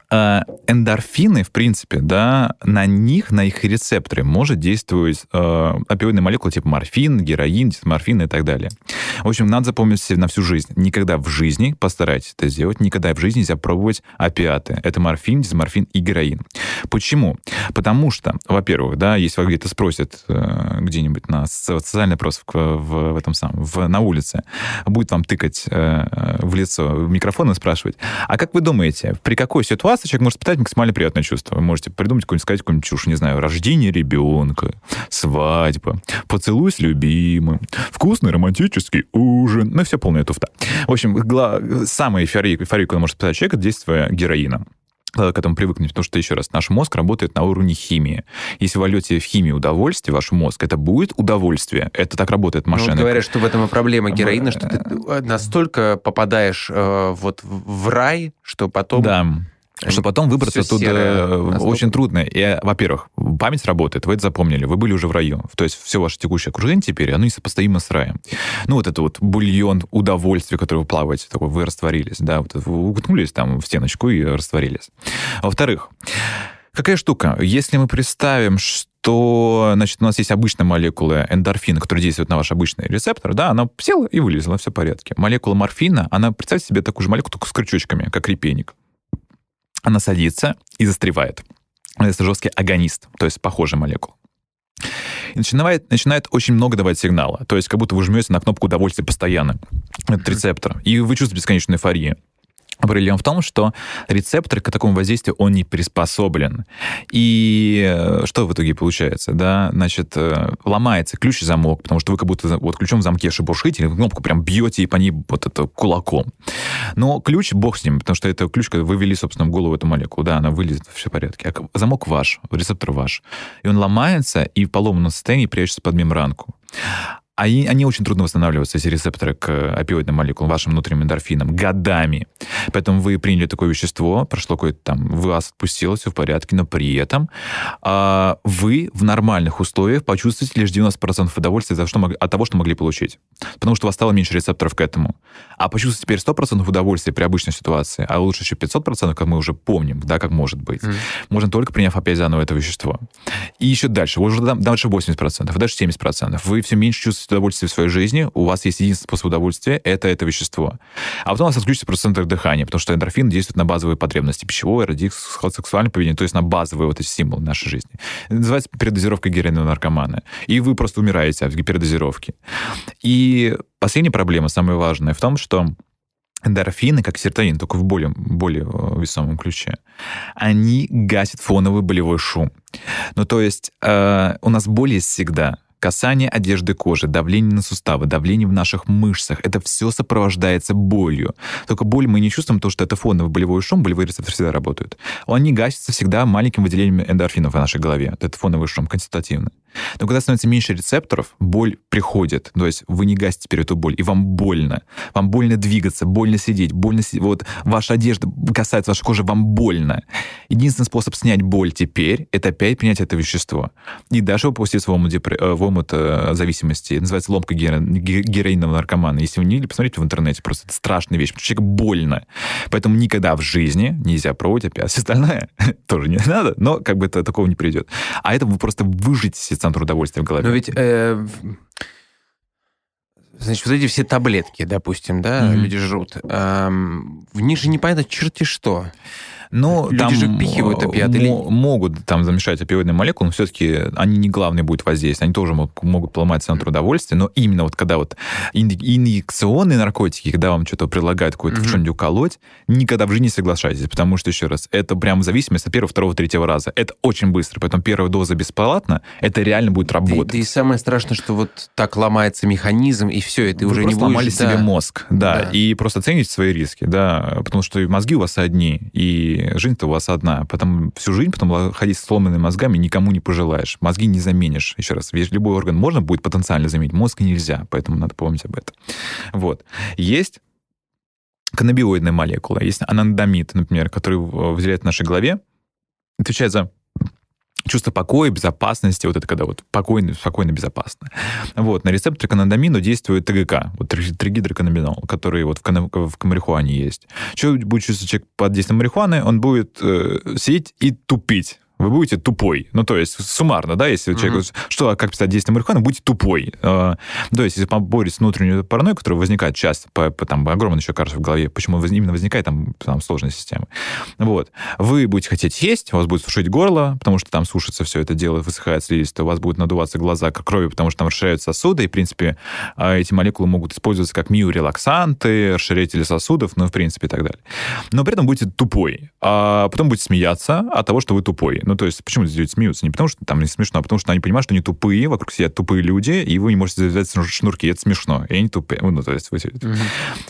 А, эндорфины, в принципе, да, на них, на их рецепторы может действовать э, опиоидные молекулы типа морфин, героин, морфин и так далее. В общем, надо запомнить себе на всю жизнь. Никогда в жизни, постарайтесь это сделать, никогда в жизни нельзя пробовать опиаты. Это морфин, дисморфин и героин. Почему? Потому что, во-первых, да, если вас где-то спросят э, где-нибудь на со- социальный опрос в, в, в этом самом, в, на улице, будет вам тыкать э, в лицо в микрофон и спрашивать, а как вы думаете, при какой ситуации человек может испытать максимально приятное чувство? Вы можете придумать какую-нибудь, сказать какую-нибудь чушь, не знаю, рождение ребенка, свадьба, поцелуй с любимым, вкусный романтический ужин, ну и все полная туфта. В общем, гла- самая эйфория, эйфория, которую может испытать человек, это действие героина Надо к этому привыкнуть, потому что, еще раз, наш мозг работает на уровне химии. Если вы вольете в химии удовольствие, ваш мозг, это будет удовольствие. Это так работает
Ну,
машина.
вот говорят, что в этом и проблема
В-
героина, что ты настолько попадаешь э, вот в в рай, что потом...
Да. Что потом выбраться
всё
оттуда э, очень трудно. И, э, во-первых, память работает, вы это запомнили, вы были уже в раю. То есть все ваше текущее окружение теперь, оно несопоставимо с раем. Ну, вот это вот бульон удовольствия, который вы плаваете, такой, вы растворились, да, вот вы уткнулись там в стеночку и растворились. Во-вторых, какая штука? Если мы представим, что, значит, у нас есть обычная молекула эндорфина, которая действует на ваш обычный рецептор, да, она села и вылезла, все в порядке. Молекула морфина, она, представьте себе такую же молекулу, только с крючочками, как репейник. Она садится и застревает. Это жесткий агонист, то есть похожая молекула. И начинает, начинает очень много давать сигнала. То есть как будто вы жмете на кнопку удовольствия постоянно. Этот рецептор. И вы чувствуете бесконечную эйфорию. Проблема в том, что рецептор к такому воздействию, он не приспособлен. И э, что в итоге получается? Да? Значит, э, ломается ключ и замок, потому что вы как будто вот ключом в замке шебуршите, кнопку прям бьете и по ней вот это кулаком. Но ключ, бог с ним, потому что это ключ, когда вы ввели, собственно, в голову эту молекулу, да, она вылезет, все в порядке. А замок ваш, рецептор ваш. И он ломается, и в поломанном состоянии прячется под мембранку. А и- они очень трудно восстанавливаются, эти рецепторы к опиоидным молекулам, вашим внутренним эндорфинам, годами. Поэтому вы приняли такое вещество, прошло какое-то там, вас отпустило, все в порядке, но при этом а, вы в нормальных условиях почувствуете лишь 90% удовольствия от того, что от того, что могли получить. Потому что у вас стало меньше рецепторов к этому. А почувствовать теперь 100% удовольствия при обычной ситуации, а лучше еще 500%, как мы уже помним, да, как может быть,
Мгм.
можно только приняв опять заново это вещество. И еще дальше, уже дальше 80%, и даже 70%. Вы все меньше чувствуете удовольствие в своей жизни, у вас есть единственный способ удовольствия, это это вещество. А потом у вас отключится просто центр дыхания, потому что эндорфин действует на базовые потребности пищевое, ради сексуальное поведение, то есть на базовые вот эти символы нашей жизни. Это называется передозировка героинового наркомана. И вы просто умираете от передозировки. И последняя проблема, самая важная, в том, что эндорфины, как серотонин, только в более, более э, весомом ключе, они гасят фоновый болевой шум. Ну, то есть э, у нас есть всегда. Касание одежды кожи, давление на суставы, давление в наших мышцах. Это все сопровождается болью. Только боль мы не чувствуем, потому что это фоновый болевой шум, болевые рецепторы всегда работают. Они гасятся всегда маленьким выделением эндорфинов в нашей голове. Это фоновый шум, констативно. Но когда становится меньше рецепторов, боль приходит. То есть вы не гасите теперь эту боль, и вам больно. Вам больно двигаться, больно сидеть, больно си- Вот ваша одежда касается вашей кожи, вам больно. Единственный способ снять боль теперь — это опять принять это вещество. И даже в омут, депре- э, в омута зависимости. Это называется ломка геро- ге- героинового наркомана. Если вы не видели, посмотрите в интернете, просто это страшная вещь, потому что человеку больно. Поэтому никогда в жизни нельзя пробовать опять. Все остальное тоже не надо, но как бы это такого не придет. А это вы просто выжите центр удовольствия в голове.
Но ведь... э, Значит, вот эти все таблетки, допустим, да,
Мгм.
люди жрут, эм, в них же непонятно черти что.
Ну,
Люди
там
же впихивают
э,
опиаты или-
мо- могут там замешать опиоидные молекулы, но все-таки они не главные будут воздействие. Они тоже мог- могут поломать центр удовольствия, но именно вот когда вот ин- инъекционные наркотики, когда вам что-то предлагают какое-то
Мгм.
что-нибудь уколоть, никогда в жизни не соглашайтесь, потому что, еще раз, это прям зависимость от первого, второго, третьего раза. Это очень быстро, поэтому первая доза бесплатна, это реально будет
и-
работать.
да и самое страшное, что вот так ломается механизм, и все, и ты
Вы
уже не будешь...
ломали
да.
себе мозг, да,
Да.
и просто оцените свои риски, да, потому что мозги у вас одни, и жизнь-то у вас одна, потом всю жизнь потом ходить с сломанными мозгами никому не пожелаешь, мозги не заменишь, еще раз, весь любой орган можно будет потенциально заменить, мозг нельзя, поэтому надо помнить об этом. Вот. Есть каннабиоидная молекула, есть анандамид, например, который выделяет в нашей голове, отвечает за чувство покоя, безопасности, вот это когда вот спокойно, спокойно, безопасно. Вот, на рецепторы каннабамину действует ТГК, вот три- тригидроканнабинол, который вот в, кана- в марихуане есть. Что будет чувствовать человек под действием марихуаны? Он будет э, сидеть и тупить. Вы будете тупой. Ну, то есть, суммарно, да, если
Мгм.
человек... Что, как писать действие марихуаны? Будете тупой. Э, то есть, если побороть с внутренней паранойей, которая возникает часто, по, по- там огромное еще кажется в голове, почему именно возникает, там, там сложная система. Вот. Вы будете хотеть есть, у вас будет сушить горло, потому что там сушится все это дело, высыхает слизистая, у вас будут надуваться глаза как крови, потому что там расширяются сосуды, и, в принципе, а, эти молекулы могут использоваться как миорелаксанты, расширятели сосудов, ну, в принципе, и так далее. Но при этом будете тупой. А потом будете смеяться от того, что вы тупой. Ну, то есть, почему здесь люди смеются? Не потому, что там не смешно, а потому что они понимают, что они тупые, вокруг сидят тупые люди, и вы не можете завязать шнур- шнурки. Это смешно. И они тупые. Ну, то есть, вы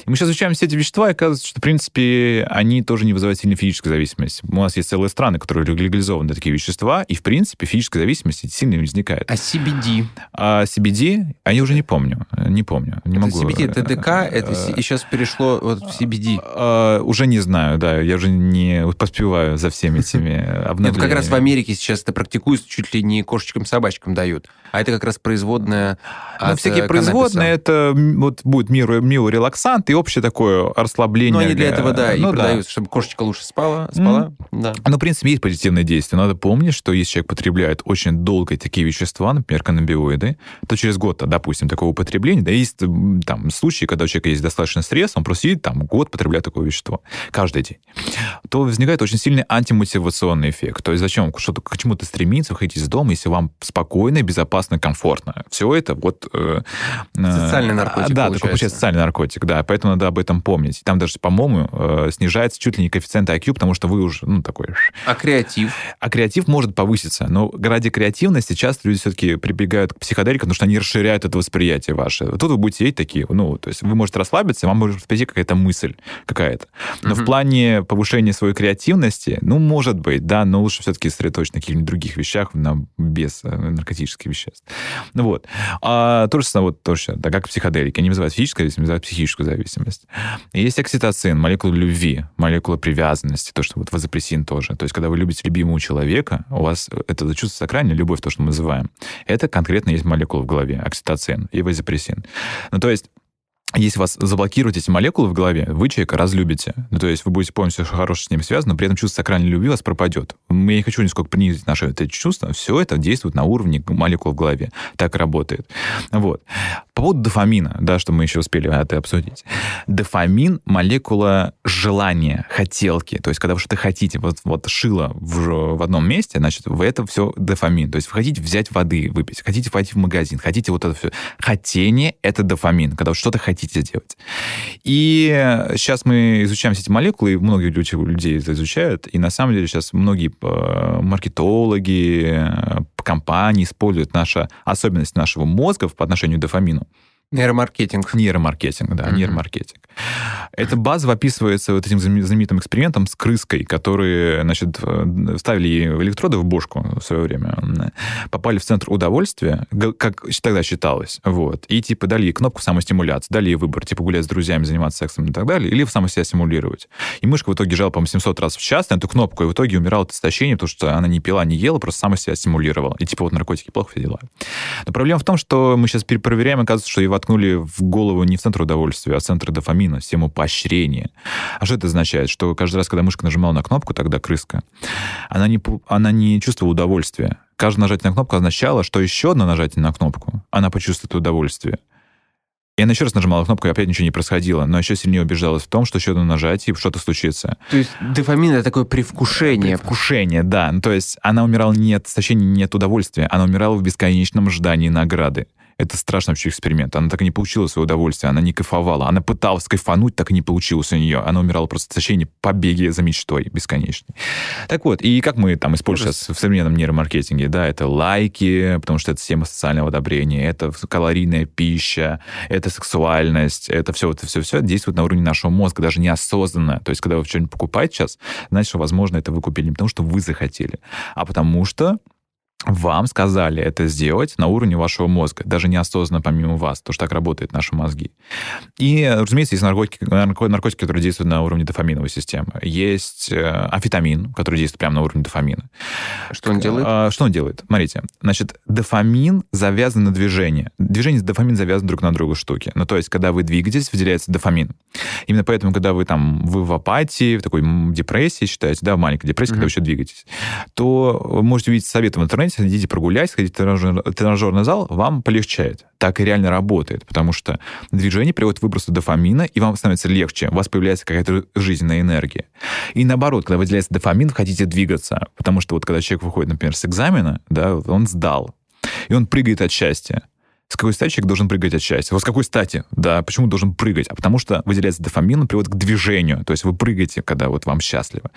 мы сейчас изучаем все эти вещества, и оказывается, что, в принципе, они тоже не вызывают сильной физической зависимости. У нас есть целые страны, которые легализованы такие вещества, и, в принципе, физическая зависимость сильно не возникает.
А CBD?
А CBD, а я уже не помню. Не помню. Не
Это
могу.
CBD, это ДК, это,
Э,
и сейчас перешло вот в CBD.
а, уже не знаю, да. Я уже не поспеваю за всеми этими
Нет,
обновлениями.
ну как раз в Америке сейчас это практикуется, чуть ли не кошечкам-собачкам дают. А это как раз производная
Ну,
от,
всякие
э,
производные,
каннабиса.
это м, вот будет мио- миорелаксант и общее такое расслабление.
Ну, они для этого, да, и
Ну,
продают, чтобы кошечка лучше спала, спала. Да.
Ну, в принципе, есть позитивные действия. Надо помнить, что если человек потребляет очень долго такие вещества, например, каннабиоиды, то через год, допустим, такого употребления, да, есть там случаи, когда у человека есть достаточно стресс, он просто сидит там год потребляет такое вещество каждый день, то возникает очень сильный антимотивационный эффект. То есть зачем вам что-то к чему-то стремиться, выходить из дома, если вам спокойно, безопасно, комфортно. Все это вот... э, э,
Социальный наркотик,
Да, такой
получается.
получается социальный наркотик, да. Поэтому надо об этом помнить. Там даже, по-моему, э, снижается чуть ли не коэффициент IQ, потому что вы уже, ну, такой...
А креатив?
А креатив может повыситься, но ради креативности часто люди все-таки прибегают к психоделикам, потому что они расширяют это восприятие ваше. Тут вы будете сидеть такие, ну, то есть вы можете расслабиться, вам может прийти какая-то мысль какая-то. Но в
Мгм.
плане повышения своей креативности, ну, может быть, да, но лучше все-таки сосредоточиться на каких-нибудь других вещах, на, без э, наркотических веществ. Ну, вот. А то же самое, вот точно, да, как психоделики. Они вызывают физическую зависимость, вызывают психическую зависимость. Есть окситоцин, молекула любви, молекула привязанности, то, что вот вазопрессин тоже. То есть, когда вы любите любимого человека, у вас это чувство сакральной любовь, то, что мы называем, это конкретно есть молекула в голове, окситоцин и вазопрессин. Ну, то есть, если вас заблокируют эти молекулы в голове, вы человека разлюбите. Ну, то есть вы будете помнить, что хорошее с ним связано, но при этом чувство сакральной любви у вас пропадет. Я не хочу нисколько принизить наше это чувство. Все это действует на уровне молекул в голове. Так работает. Вот. По поводу дофамина, да, что мы еще успели это обсудить. Дофамин — молекула желания, хотелки. То есть когда вы что-то хотите, вот, вот шило в, в одном месте, значит, в это все дофамин. То есть вы хотите взять воды, выпить, хотите пойти в магазин, хотите вот это все. Хотение — это дофамин, когда вы что-то хотите сделать. И сейчас мы изучаем эти молекулы, и многие людей это изучают, и на самом деле сейчас многие э, маркетологи, э, компании используют наша особенность нашего мозга по отношению к дофамину
Нейромаркетинг.
Нейромаркетинг, да,
Мгм.
нейромаркетинг. Это базово описывается вот этим знаме- знаменитым экспериментом с крыской, которые, значит, э, вставили ей электроды в бошку в свое время, попали в центр удовольствия, как тогда считалось, вот, и типа дали ей кнопку самостимуляции, дали ей выбор, типа гулять с друзьями, заниматься сексом и так далее, или саму себя стимулировать. И мышка в итоге жала, по-моему, 700 раз в час на эту кнопку, и в итоге умирала от истощения, потому что она не пила, не ела, просто сама себя стимулировала. И типа вот наркотики плохо все дела. Но проблема в том, что мы сейчас перепроверяем, оказывается, что ей воткнули в голову не в центр удовольствия, а в центр дофамина, систему поощрения. А что это означает? Что каждый раз, когда мышка нажимала на кнопку, тогда крыска, она не, она не чувствовала удовольствия. Каждое нажатие на кнопку означало, что еще одно нажатие на кнопку, она почувствует удовольствие. И она еще раз нажимала кнопку, и опять ничего не происходило, но еще сильнее убеждалась в том, что еще одно нажатие, и что-то случится.
То есть дофамин это такое привкушение.
Предвкушение, да. Ну, то есть она умирала не от истощения, не от удовольствия, она умирала в бесконечном ожидании награды. Это страшный вообще эксперимент. Она так и не получила свое удовольствие, она не кайфовала. Она пыталась кайфануть, так и не получилось у нее. Она умирала просто от истощения побеги за мечтой бесконечной. Так вот, и как мы там используем сейчас в современном нейромаркетинге, да, это лайки, потому что это система социального одобрения, это калорийная пища, это сексуальность, это все, это все, все действует на уровне нашего мозга, даже неосознанно. То есть, когда вы что-нибудь покупаете сейчас, значит, что, возможно, это вы купили не потому, что вы захотели, а потому что вам сказали это сделать на уровне вашего мозга, даже неосознанно помимо вас, потому что так работают наши мозги. И, разумеется, есть наркотики, нарко- наркотики, которые действуют на уровне дофаминовой системы. Есть э, амфетамин, который действует прямо на уровне дофамина.
Что он делает?
А, Что он делает? Смотрите, значит, дофамин завязан на движение. Движение и дофамин завязаны друг на друга штуки. Ну, то есть, когда вы двигаетесь, выделяется дофамин. Именно поэтому, когда вы там, вы в апатии, в такой депрессии, считаете, да, в маленькой депрессии, когда вы еще двигаетесь, то вы можете увидеть советы в интернете, идите прогулять, сходите в тренажер- тренажерный зал, вам полегчает. Так и реально работает, потому что движение приводит к выбросу дофамина, и вам становится легче, у вас появляется какая-то жизненная энергия. И наоборот, когда выделяется дофамин, хотите двигаться, потому что вот когда человек выходит, например, с экзамена, да, он сдал, и он прыгает от счастья. С какой стати человек должен прыгать от счастья? Вот с какой стати? Да, почему должен прыгать? А потому что выделяется дофамин, приводит к движению. То есть вы прыгаете, когда вот вам счастливо.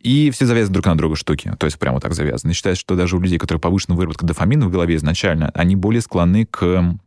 И все завязаны друг на друга штуки. То есть прямо вот так завязаны. И считается, что даже у людей, которые повышена выработка дофамина в голове изначально, они более склонны к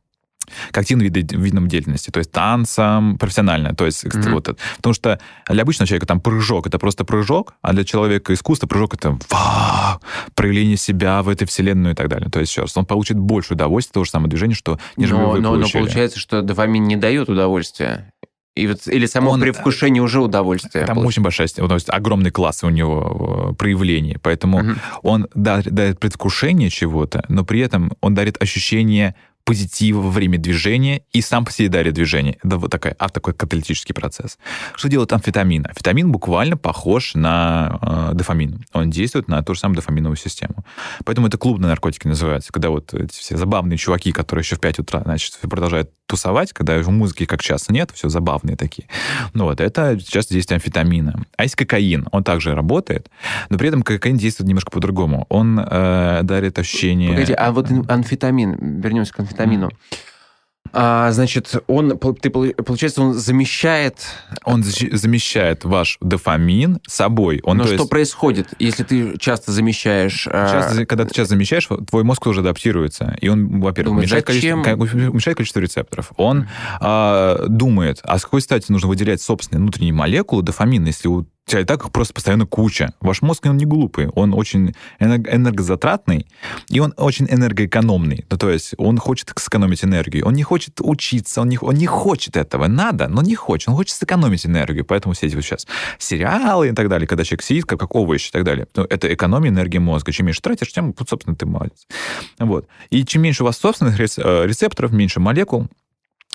к активным видам, видам деятельности, то есть танцам, профессионально, то есть
Мгм.
вот это. Потому что для обычного человека там прыжок это просто прыжок, а для человека искусства прыжок это вау, проявление себя в этой вселенной и так далее. То есть еще раз, он получит больше удовольствия того же самого движения, что нежели
но,
вы
но- но получается, что дофамин не дает удовольствия. И вот, или само
Он-
предвкушение уже удовольствие.
Там очень большая, ст- то есть огромный класс у него э, проявлений, поэтому
Мгм.
он дарит, дарит предвкушение чего-то, но при этом он дарит ощущение позитива во время движения и сам по себе дарит движение. Это вот такой, а, такой каталитический процесс. Что делает амфетамин? Амфетамин буквально похож на э, дофамин. Он действует на ту же самую дофаминовую систему. Поэтому это клубные наркотики называются, когда вот эти все забавные чуваки, которые еще в 5 утра, значит, продолжают тусовать, когда в музыки как сейчас нет, все забавные такие. Ну вот, это сейчас действие амфетамина. А есть кокаин, он также работает, но при этом кокаин действует немножко по-другому. Он э, дарит ощущение...
Погоди, а вот ин- амфетамин, вернемся к амфетамину. А, значит, он, ты, пол- получается, он замещает...
Он замещает ваш дофамин собой. Он,
Но
то
что
есть,
происходит, если ты часто замещаешь... а,
часто, когда ты часто замещаешь, твой мозг тоже адаптируется. И он, во-первых, уменьшает количество,
зачем?
ка- уменьшает количество рецепторов. Он а, думает, а с какой стати нужно выделять собственные внутренние молекулы дофамина, если у тебя и так их просто постоянно куча. Ваш мозг, он не глупый, он очень энер- энергозатратный, и он очень энергоэкономный. Ну, то есть он хочет сэкономить энергию. Он не хочет учиться, он не, он не хочет этого. Надо, но не хочет. Он хочет сэкономить энергию. Поэтому все вот сейчас сериалы и так далее, когда человек сидит как, как овощ и так далее. Ну, это экономия энергии мозга. Чем меньше тратишь, тем, собственно, ты молодец. Вот. И чем меньше у вас собственных э, рецепторов, меньше молекул,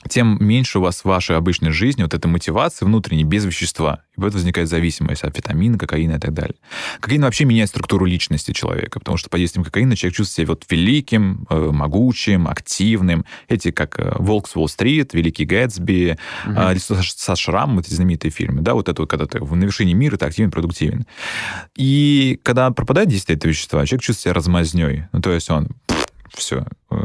тем меньше у вас в вашей обычной жизни вот этой мотивации внутренней без вещества. И вот возникает зависимость от витамина, кокаина и так далее. Кокаин вообще меняет структуру личности человека, потому что под действием кокаина человек чувствует себя вот великим, э, могучим, активным. Эти как э, «Волк с Уолл-стрит», «Великий Гэтсби»,
Мгм.
а, «Лицо со, шрамом», эти знаменитые фильмы, да, вот это вот, когда ты в- на вершине мира, ты активен, продуктивен. И когда пропадает действие этого вещества, человек чувствует себя размазней. Ну, то есть он все, э,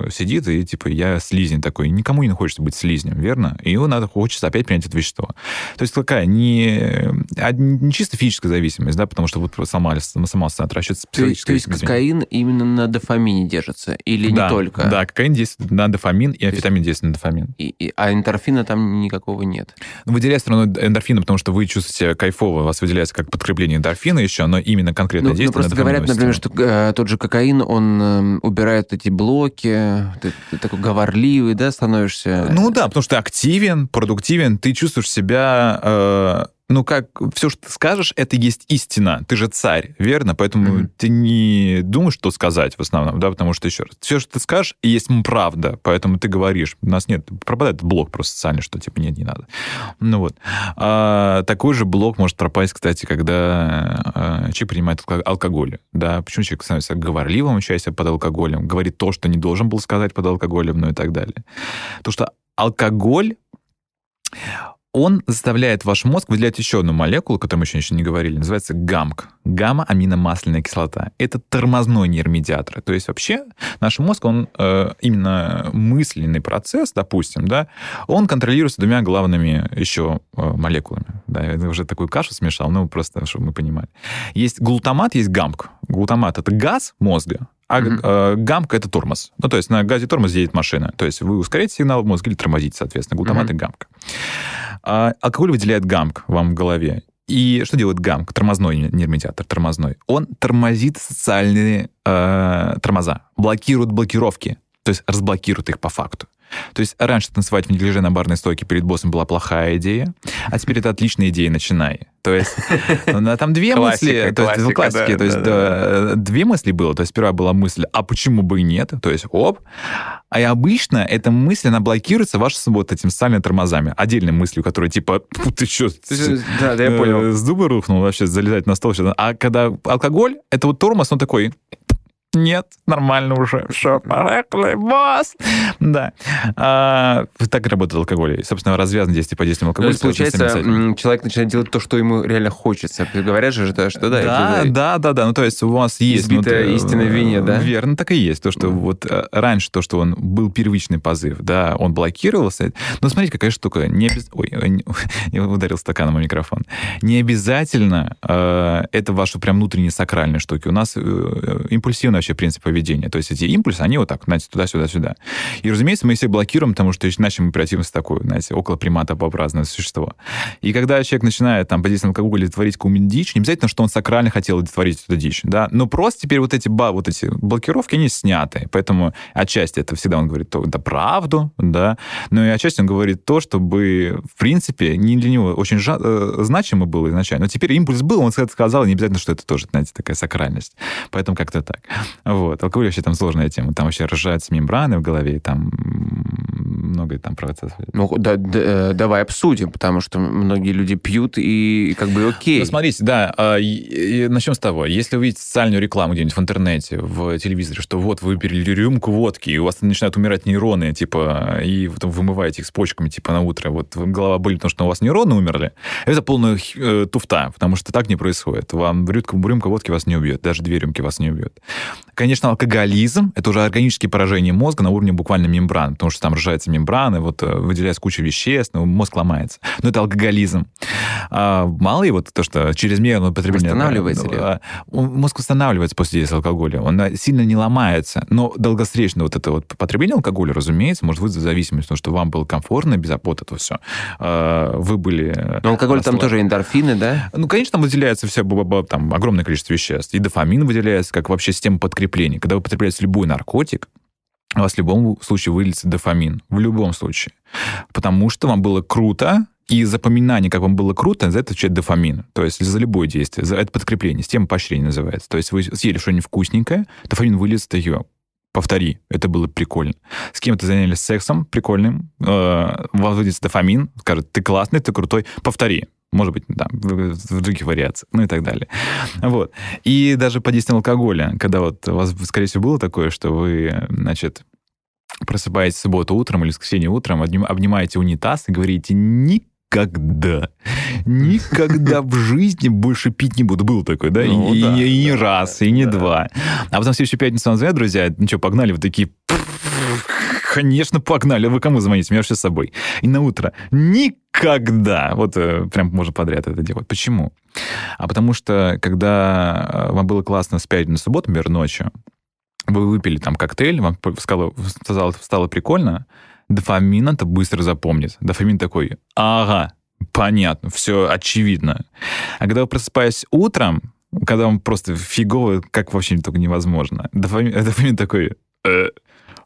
сидит и, типа, я слизень такой. Никому не хочется быть слизнем, верно? И его надо, хочется опять принять это вещество. То есть такая не, а не чисто физическая зависимость, да, потому что вот сама, сама отращивается
То есть, то есть кокаин именно на дофамине держится? Или
да,
не только?
Да, кокаин действует на дофамин, и амфетамин действует на дофамин.
И, и- а эндорфина там никакого нет?
Ну, Выделяется все равно эндорфина, потому что вы чувствуете кайфово, у вас выделяется как подкрепление эндорфина еще, но именно конкретно
Ну, ну,
действие
просто
на дофаминовую
говорят, например, что э, тот же кокаин, он э, убирает эти блоки, ты, ты такой говорливый, да, становишься?
Ну да, потому что ты активен, продуктивен, ты чувствуешь себя... э, ну, как все, что ты скажешь, это есть истина. Ты же царь, верно? Поэтому
Мгм.
ты не думаешь, что сказать в основном, да, потому что, еще раз, все, что ты скажешь, и есть правда, поэтому ты говоришь. У нас нет, пропадает блок просто социальный, что типа нет, не надо. Ну вот. А, такой же блок может пропасть, кстати, когда а, человек принимает алко- алкоголь. Да, почему человек становится говорливым, участие под алкоголем, говорит то, что не должен был сказать под алкоголем, ну и так далее. То, что алкоголь он заставляет ваш мозг выделять еще одну молекулу, о которой мы еще, еще не говорили, называется ГАМК. Гамма-аминомасляная кислота. Это тормозной нейромедиатор. То есть вообще наш мозг, он э, именно мысленный процесс, допустим, да, он контролируется двумя главными еще э, молекулами. Да, я уже такую кашу смешал, ну просто, чтобы мы понимали. Есть глутамат, есть гамк. Глутамат — это газ мозга, а э, гамка — это тормоз. Ну, то есть на газе тормоз едет машина. То есть вы ускоряете сигнал в мозг или тормозите, соответственно. Глутамат
Мгм.
и гамка. А алкоголь выделяет гамк вам в голове. И что делает гамк, тормозной нейромедиатор, тормозной? Он тормозит социальные э, тормоза, блокирует блокировки, то есть разблокирует их по факту. То есть раньше танцевать в неглиже на барной стойке перед боссом была плохая идея, а теперь это отличная идея, начинай. То есть ну, там две мысли, то есть в классике, то есть
да,
две мысли было. То есть сперва была мысль, а почему бы и нет? То есть оп. А и обычно эта мысль, она блокируется вашими вот этими социальными тормозами. Отдельной мыслью, которая типа, «Фу, ты что,
Да, я понял.
Э, С дуба рухнул вообще, залезать на стол. А когда алкоголь, это вот тормоз, он такой, нет, нормально уже, все, поехали, босс. Да. А, так работает алкоголь. И, собственно, развязано действие под действием
То
алкоголя.
есть, получается,
соответственно,
м, человек начинает делать то, что ему реально хочется. Говорят же, что, что да,
Да,
это-
да, да, да. Ну, то есть у вас есть...
Избитая
э,
истина вине, да?
Верно, так и есть. То, что вот э, раньше то, что он был первичный позыв, да, он блокировался. Но смотрите, какая штука. Не обяз- Ой, э, я ударил стаканом о микрофон. Не обязательно э, это ваши прям внутренние сакральные штуки. У нас э, импульсивное вообще принцип поведения. То есть эти импульсы, они вот так, знаете, туда-сюда-сюда. И, разумеется, мы все блокируем, потому что иначе мы превратимся в такое, знаете, около приматопообразное существо. И когда человек начинает там под действием алкоголя творить какую-нибудь дичь, не обязательно, что он сакрально хотел творить эту дичь, да, но просто теперь вот эти, ба, вот эти блокировки, они сняты. Поэтому отчасти это всегда он говорит то, да, правду, да, но и отчасти он говорит то, чтобы, в принципе, не для него очень жа- э, значимо было изначально. Но теперь импульс был, он сказал, не обязательно, что это тоже, знаете, такая сакральность. Поэтому как-то так. Вот. Алкоголь вообще там сложная тема. Там вообще рожаются мембраны в голове, там много там процессов.
Ну, да, да, э, давай обсудим, потому что многие люди пьют и как бы окей.
Ну, смотрите, да, а, и- и начнем с того. Если вы видите социальную рекламу где-нибудь в интернете, в телевизоре, что вот вы выпили рюмку водки, и у вас начинают умирать нейроны, типа, и потом вымываете их с почками, типа, на утро, вот голова болит, потому что у вас нейроны умерли, это полная э, туфта, потому что так не происходит. Вам рюмка, рюмка водки вас не убьет, даже две рюмки вас не убьет. Конечно, алкоголизм — это уже органические поражения мозга на уровне буквально мембран, потому что там рожаются мембраны, вот э, выделяется куча веществ, ну, мозг ломается. Но это алкоголизм. А, мало ли вот то, что чрезмерное употребление...
Восстанавливается ли?
А, он- Мозг восстанавливается после действия алкоголя. Он а, сильно не ломается. Но долгосрочно вот это вот потребление алкоголя, разумеется, может вызвать зависимость, потому что вам было комфортно, без вот этого все. Вы были...
Но алкоголь там тоже эндорфины, да?
Ну, конечно, там выделяется все, там огромное количество веществ. И дофамин выделяется, как вообще система подкрепления. Когда вы потребляете любой наркотик, у вас в любом случае выльется дофамин. В любом случае. Потому что вам было круто, и запоминание, как вам было круто, за это отвечает дофамин. То есть за любое действие. За это подкрепление. Система поощрения называется. То есть вы съели что-нибудь вкусненькое, дофамин вылезет ее. Повтори, это было прикольно. С кем-то занялись сексом прикольным, э, выйдет дофамин, скажет, ты классный, ты крутой, повтори. Может быть, да, в, в других вариациях, ну и так далее. Вот. И даже по действиям алкоголя, когда вот у вас, скорее всего, было такое, что вы, значит, просыпаетесь в субботу утром или в воскресенье утром, обним- обнимаете унитаз и говорите никогда, никогда в жизни больше пить не буду. Был такой, да? И-
Ну
и,
да,
и не
да,
раз, и не
да.
два. А потом в следующую пятницу вам звонят, друзья, ну что, погнали, вы такие... «Пф, Конечно, погнали. Вы кому звоните? Меня вообще с собой. И на утро никогда. Вот э, прям можно подряд это делать. Почему? А потому что, когда э, вам было классно с на субботу, например, ночью, вы выпили там коктейль, вам стало, стало, стало прикольно, дофамин это быстро запомнит. Дофамин такой, ага, понятно, все очевидно. А когда вы просыпаетесь утром, когда вам просто фигово, как вообще только невозможно, дофамин, дофамин такой, э,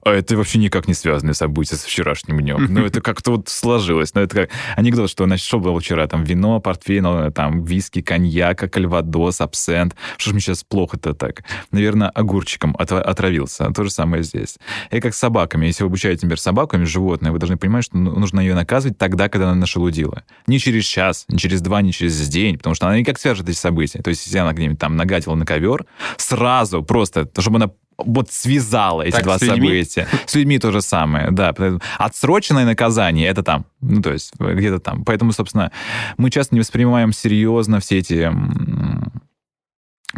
а это вообще никак не связанные события с вчерашним днем. Ну, это как-то вот сложилось. Ну, это как анекдот, что, значит, что было вчера? Там вино, портфель, там виски, коньяк, кальвадос, абсент. Что ж мне сейчас плохо-то так? Наверное, огурчиком от, отравился. То же самое здесь. И как с собаками. Если вы обучаете, например, собаками, животное, вы должны понимать, что ну, нужно ее наказывать тогда, когда она нашелудила. Не через час, не через два, не через день, потому что она никак свяжет эти события. То есть, если она где-нибудь там нагадила на ковер, сразу просто, чтобы она вот связала эти
Так,
два
с
события. С людьми то же самое, да. Отсроченное наказание это там, ну то есть где-то там. Поэтому, собственно, мы часто не воспринимаем серьезно все эти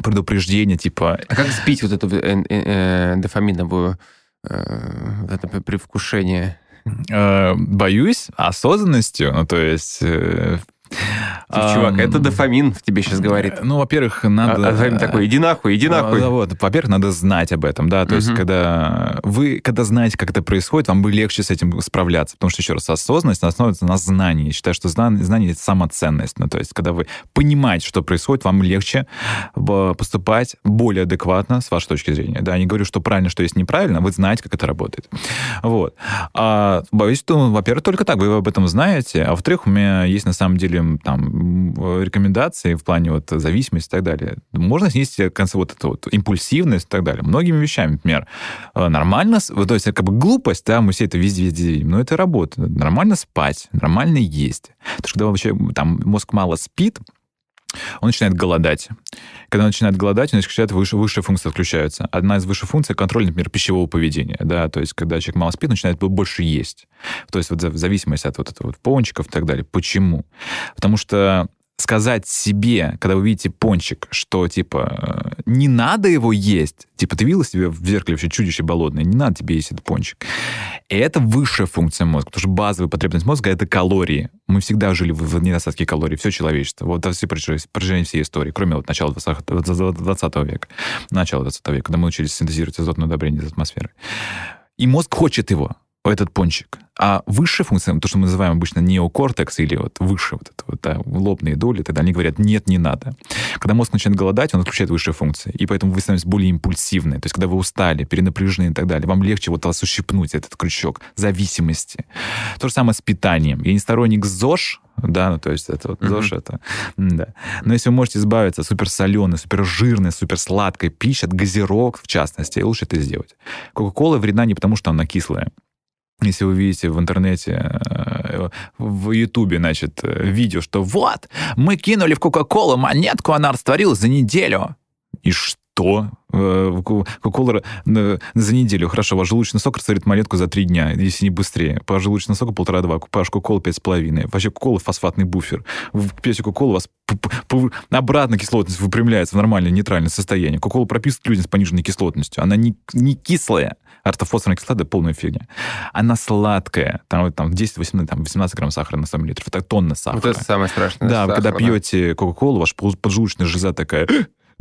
предупреждения, типа
А как сбить вот эту э, э, э, дофаминовую э, это привкушение?
э, боюсь осознанностью, ну то есть...
Чувак, это дофамин в тебе сейчас говорит.
Ну, во-первых, надо...
а дофамин такой, иди нахуй, иди
Ну,
нахуй.
да, вот, во-первых, надо знать об этом, да, то есть, когда вы, когда знаете, как это происходит, вам будет легче с этим справляться, потому что, еще раз, осознанность основывается на знании. Я считаю, что знание, знание — это самоценность, ну, то есть, когда вы понимаете, что происходит, вам легче э, поступать более адекватно с вашей точки зрения, да, я не говорю, что правильно, что есть неправильно, вы знаете, как это работает. Вот. А боюсь, что, во-первых, только так, вы об этом знаете, а во-вторых, у меня есть, на самом деле, там, рекомендации в плане вот зависимости и так далее. Можно снизить в конце вот эту вот импульсивность и так далее. Многими вещами, например, э, нормально, то есть как бы глупость, да, мы все это везде-везде видим, но это работа. Нормально спать, нормально есть. Потому что когда вообще там мозг мало спит, он начинает голодать. Когда он начинает голодать, у него начинают выше, высшие функции отключаются. Одна из высших функций — контроль, например, пищевого поведения. Да? То есть, когда человек мало спит, начинает больше есть. То есть, вот в зависимости от вот этого вот пончиков и так далее. Почему? Потому что сказать себе, когда вы видите пончик, что, типа, э, не надо его есть, типа, ты видела себе в зеркале вообще чудище болотное, не надо тебе есть этот пончик. И это высшая функция мозга, потому что базовая потребность мозга — это калории. Мы всегда жили в, недостатке калорий, все человечество. Вот все протяжении всей истории, кроме вот начала 20, 20 века. Начала 20 века, когда мы учились синтезировать азотное удобрение из атмосферы. И мозг хочет его, этот пончик. А высшая функция, то, что мы называем обычно неокортекс или вот выше вот это вот, да, лобные доли, тогда они говорят, нет, не надо. Когда мозг начинает голодать, он отключает высшие функции, и поэтому вы становитесь более импульсивны. То есть, когда вы устали, перенапряжены и так далее, вам легче вот вас ущипнуть, этот крючок зависимости. То же самое с питанием. Я не сторонник ЗОЖ, да, ну, то есть это вот
Мгм.
ЗОЖ, это, да. Но если вы можете избавиться от суперсоленой, супержирной, суперсладкой пищи, от газировок, в частности, лучше это сделать. Кока-кола вредна не потому, что она кислая. Если вы видите в интернете, э, в Ютубе, значит, видео, что вот, мы кинули в Кока-Колу монетку, она растворилась за неделю. И что? Э, Ко- Кока-кола э, за неделю. Хорошо, ваш желудочный сок растворит монетку за три дня, если не быстрее. По желудочному соку полтора-два, по кока-кола пять с половиной. Вообще кока-кола фосфатный буфер. Вы пьете кока-колу, у вас обратно кислотность выпрямляется в нормальное нейтральное состояние. Кока-кола прописывают людям с пониженной кислотностью. Она не, не кислая. Ортофосфорная кислота — полная фигня. Она сладкая. Там, там 10-18 там, 18 грамм сахара на 100 мл. Это тонна сахара.
Вот это самое страшное.
Да, вы когда
Сахар,
пьете Кока-Колу, ваша поджелудочная железа такая...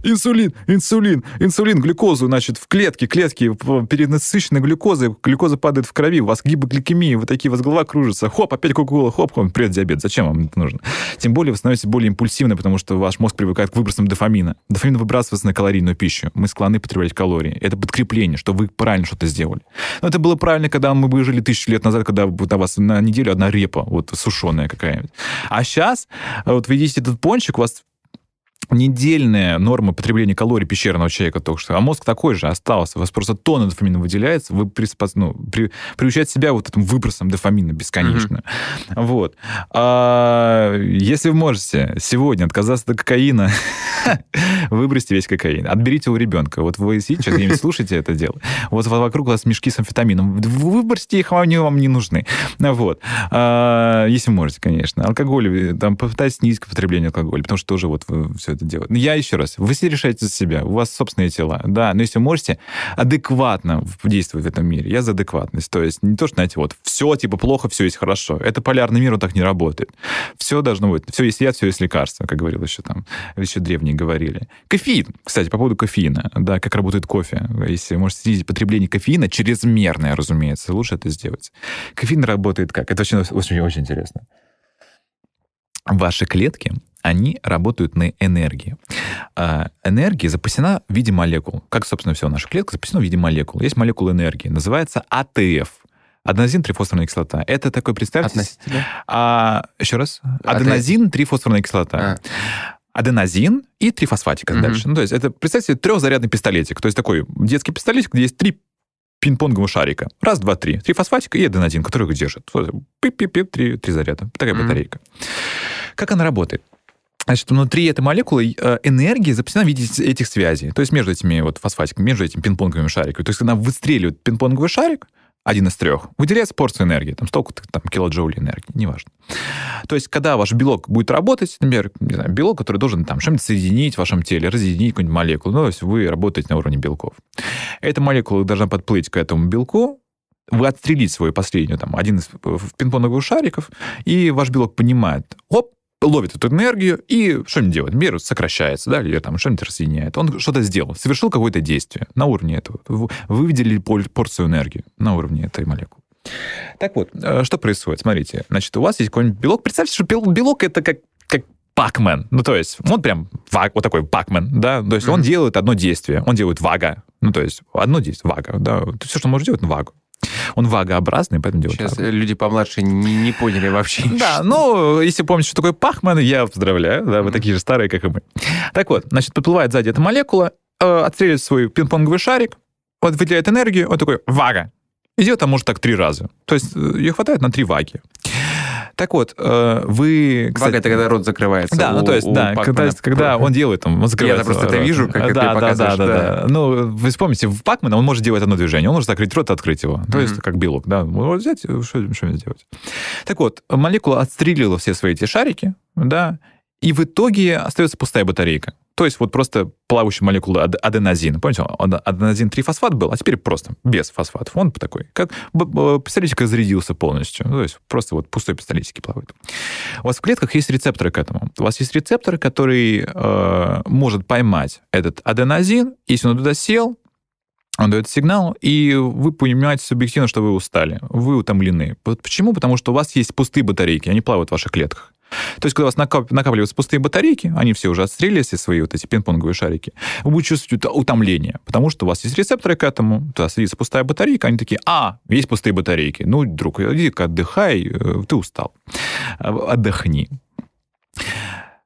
«Э, Инсулин, инсулин, инсулин, глюкозу, значит, в клетке, клетки перенасыщены глюкозой, глюкоза падает в крови, у вас гипогликемия, вы такие, у вас голова кружится, хоп, опять кока-кола, хоп, хоп, привет, диабет, зачем вам это нужно? Тем более вы становитесь более импульсивны, потому что ваш мозг привыкает к выбросам дофамина. Дофамин выбрасывается на калорийную пищу. Мы склонны потреблять калории. Это подкрепление, что вы правильно что-то сделали. Но это было правильно, когда мы бы жили тысячу лет назад, когда вот вас на неделю одна репа, вот сушеная какая-нибудь. А сейчас, вот вы едите этот пончик, у вас недельная норма потребления калорий пещерного человека только что, а мозг такой же остался. У вас просто тонна дофамина выделяется, вы приспос- ну, при, приучаете себя вот этим выбросом дофамина бесконечно. Вот. А если вы можете сегодня отказаться от кокаина, выбросьте весь кокаин. Отберите у ребенка. Вот вы сейчас где-нибудь слушаете это дело. Вот вокруг вас мешки с амфетамином. Выбросьте их, они вам не нужны. Вот. А, если можете, конечно. Алкоголь, э, там, попытайтесь снизить потребление алкоголя, потому что тоже вот все это делать. Я еще раз, вы все решаете за себя, у вас собственные тела, да, но если можете адекватно действовать в этом мире, я за адекватность, то есть не то, что, знаете, вот, все типа плохо, все есть хорошо. Это полярный мир, он так не работает. Все должно быть, все есть яд, все есть лекарство, как говорил еще там, еще древние говорили. Кофеин, кстати, по поводу кофеина, да, как работает кофе. Если можете снизить потребление кофеина, чрезмерное, разумеется, лучше это сделать. Кофеин работает как? Это очень, очень, очень интересно. Ваши клетки, они работают на энергии. А энергия запасена в виде молекул. Как, собственно, все наша клетка запасена в виде молекул. Есть молекула энергии, называется АТФ. Аденозин трифосфорная кислота. Это такой, представьте... А, еще раз.
А
Аденозин трифосфорная кислота.
А.
Аденозин и трифосфатика дальше. Ну, то есть это, представьте, трехзарядный пистолетик. То есть такой детский пистолетик, где есть три пинг-понговых шарика. Раз, два, три. Трифосфатика и аденозин, который их держит. Пип-пип-пип, три, три заряда. Такая
Мгм.
батарейка. Как она работает? Значит, внутри этой молекулы э, энергия запасена в виде этих связей. То есть между этими вот фосфатиками, между этими пинг-понговыми шариками. То есть, когда выстреливает пинг-понговый шарик, один из трех, выделяется порция энергии, там столько-то там, килоджоулей энергии, неважно. То есть, когда ваш белок будет работать, например, не знаю, белок, который должен там что-нибудь соединить в вашем теле, разъединить какую-нибудь молекулу, ну, то есть вы работаете на уровне белков. Эта молекула должна подплыть к этому белку, вы отстрелить свою последнюю, там, один из э, пинг-понговых шариков, и ваш белок понимает, оп, ловит эту энергию и что-нибудь делает. Например, сокращается, да, или там что-нибудь разъединяет. Он что-то сделал, совершил какое-то действие на уровне этого. Вы порцию энергии на уровне этой молекулы. Так вот, э, что происходит? Смотрите, значит, у вас есть какой-нибудь белок. Представьте, что бел- белок это как, как Пакмен. Ну, то есть, он прям ваг- вот такой Пакмен, да, то есть он
Мгм.
делает одно действие, он делает вага, ну, то есть одно действие, вага, да, все, что он может делать, он вагу. Он вагообразный, поэтому делает
Сейчас
вагу.
люди помладше не, не поняли вообще.
Да, ну, если помните, что такое Пахман, я поздравляю, да, вы такие же старые, как и мы. Так вот, значит, подплывает сзади эта молекула, э, отстреливает свой пинг-понговый шарик, вот выделяет энергию, он такой, вага. И делает там, может, так три раза. То есть э, ее хватает на три ваги. Так вот, э, вы...
Вага это когда рот закрывается.
Да, ну
у-
то есть, да,
Пакмана.
когда, когда он делает, там, он закрывается.
просто это
рот.
вижу, как
да, да,
показываешь,
да, да,
да.
да. Ну, вы вспомните, в Пакмана он может делать одно движение, он может закрыть рот и открыть его. То есть, как белок, да. Он может взять, что, что сделать. Так вот, молекула отстрелила все свои эти шарики, да, и в итоге остается пустая батарейка. То есть вот просто плавающая молекула ад- аденозин. Помните, он аденозин трифосфат был, а теперь просто без фосфатов. Он такой, как пистолетик разрядился полностью. Ну, То есть просто вот пустой пистолетики плавают. У вас в клетках есть рецепторы к этому. У вас есть рецепторы, который э, может поймать этот аденозин, если он туда сел, он дает сигнал, и вы понимаете субъективно, что вы устали, вы утомлены. Почему? Потому что у вас есть пустые батарейки, они плавают в ваших клетках. То есть, когда у вас накап- накапливаются пустые батарейки, они все уже отстрелили все свои вот эти пинг-понговые шарики, вы будете чувствовать ут- утомление, потому что у вас есть рецепторы к этому, туда садится пустая батарейка, они такие, а, есть пустые батарейки, ну, друг, иди-ка отдыхай, э, ты устал, А, отдохни.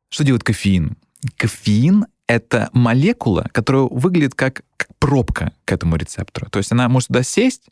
Что делает кофеин? Кофеин — это молекула, которая выглядит как, как пробка к этому рецептору. То есть она может туда сесть,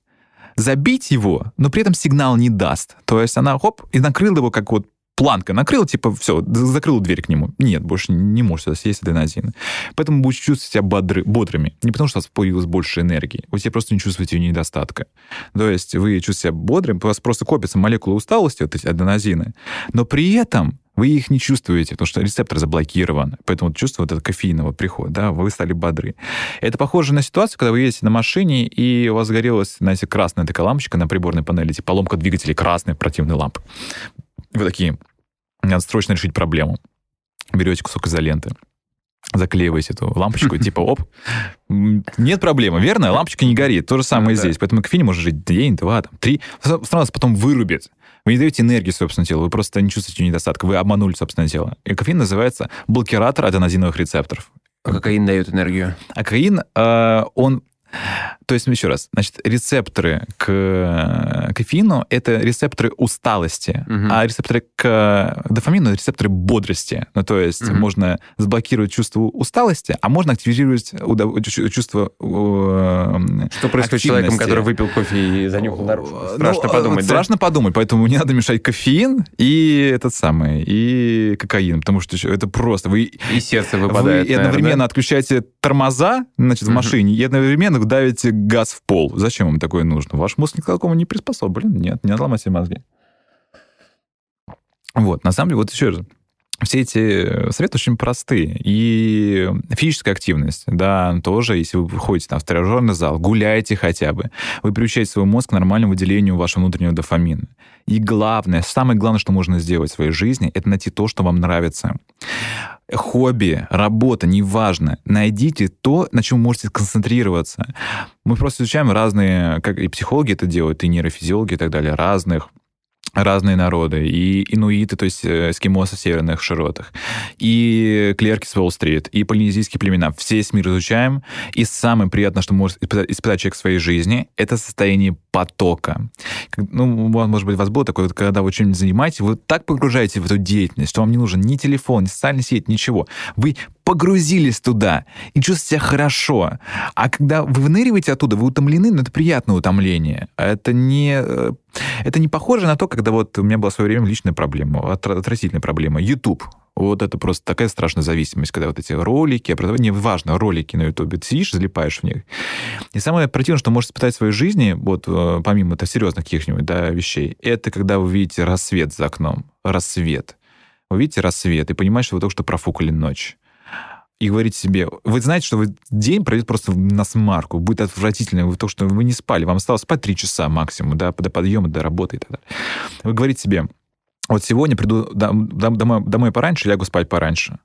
забить его, но при этом сигнал не даст. То есть она, хоп, и накрыла его как вот планка накрыла, типа, все, закрыла дверь к нему. Нет, больше не может сюда съесть аденозин. Поэтому вы будете чувствовать себя бодры, бодрыми. Не потому, что у вас появилось больше энергии. Вы себе просто не чувствуете ее недостатка. То есть вы чувствуете себя бодрым, у вас просто копятся молекулы усталости, вот эти аденозины, но при этом вы их не чувствуете, потому что рецептор заблокирован. Поэтому вот чувство вот этого кофейного прихода, да, вы стали бодры. Это похоже на ситуацию, когда вы едете на машине, и у вас загорелась, знаете, красная такая лампочка на приборной панели, типа поломка двигателей красной противной лампы. Вы такие, надо срочно решить проблему. Берете кусок изоленты, заклеиваете эту лампочку, типа, оп, нет проблемы, верно? Лампочка не горит. То же самое
Да.
здесь. Поэтому кофеин может жить день, два, там, три. Сразу потом вырубит. Вы не даете энергии собственному телу, вы просто не чувствуете недостатка, вы обманули собственное тело. И кофеин называется блокиратор аденозиновых рецепторов.
А Кокаин дает энергию.
А кофеин, э, он... То есть, еще раз, значит, рецепторы к э, кофеину — это рецепторы усталости,
Мгм.
а рецепторы к дофамину — рецепторы бодрости. Ну, то есть
Мгм.
можно заблокировать чувство усталости, а можно активизировать удов- чу- чувство... э,
Что происходит с человеком, который выпил кофе и занюхал наружу?
Ну,
Страшно
э,
подумать, да?
Страшно подумать, поэтому не надо мешать кофеин и этот самый, и кокаин, потому что это просто... Вы
И сердце
вы
выпадает,
и одновременно
наверное,
отключаете тормоза, значит, в машине, и одновременно давите газ в пол. Зачем вам такое нужно? Ваш мозг ни к такому не приспособлен. Нет, не отломайте мозги. Вот, на самом деле, вот еще раз. все эти советы очень простые. И физическая активность, да, тоже, если вы выходите там, в тренажерный зал, гуляете хотя бы, вы приучаете свой мозг к нормальному выделению вашего внутреннего дофамина. И главное, самое главное, что можно сделать в своей жизни, это найти то, что вам нравится. Хобби, работа, неважно. Найдите то, на чем можете концентрироваться. Мы просто изучаем разные, как и психологи это делают, и нейрофизиологи и так далее, разных разные народы, и инуиты, то есть э, эскимосы в северных широтах, и клерки с Уолл-стрит, и полинезийские племена. Все весь мир изучаем, и самое приятное, что может испытать, испытать человек в своей жизни, это состояние потока. Ну, может быть, у вас было такое, когда вы чем-нибудь занимаетесь, вы так погружаете в эту деятельность, что вам не нужен ни телефон, ни социальная сеть, ничего. Вы погрузились туда и чувствуете себя хорошо. А когда вы выныриваете оттуда, вы утомлены, но это приятное утомление. Это не, э, это не похоже на то, когда вот у меня была в свое время личная проблема, отвратительная проблема. YouTube. Вот это просто такая страшная зависимость, когда вот эти ролики, неважно, ролики на Ютубе, ты сидишь, залипаешь в них. И самое противное, что можешь испытать в своей жизни, вот э, помимо это серьезных каких-нибудь да, вещей, это когда вы видите рассвет за окном. Рассвет. Вы видите рассвет и понимаете, что вы только что профукали ночь и говорите себе, вы знаете, что вы день пройдет просто на смарку, будет отвратительно, вы то, что вы не спали, вам осталось спать три часа максимум, да, до подъема, до работы и так далее. Вы говорите себе, вот сегодня приду домой, домой пораньше, лягу спать пораньше.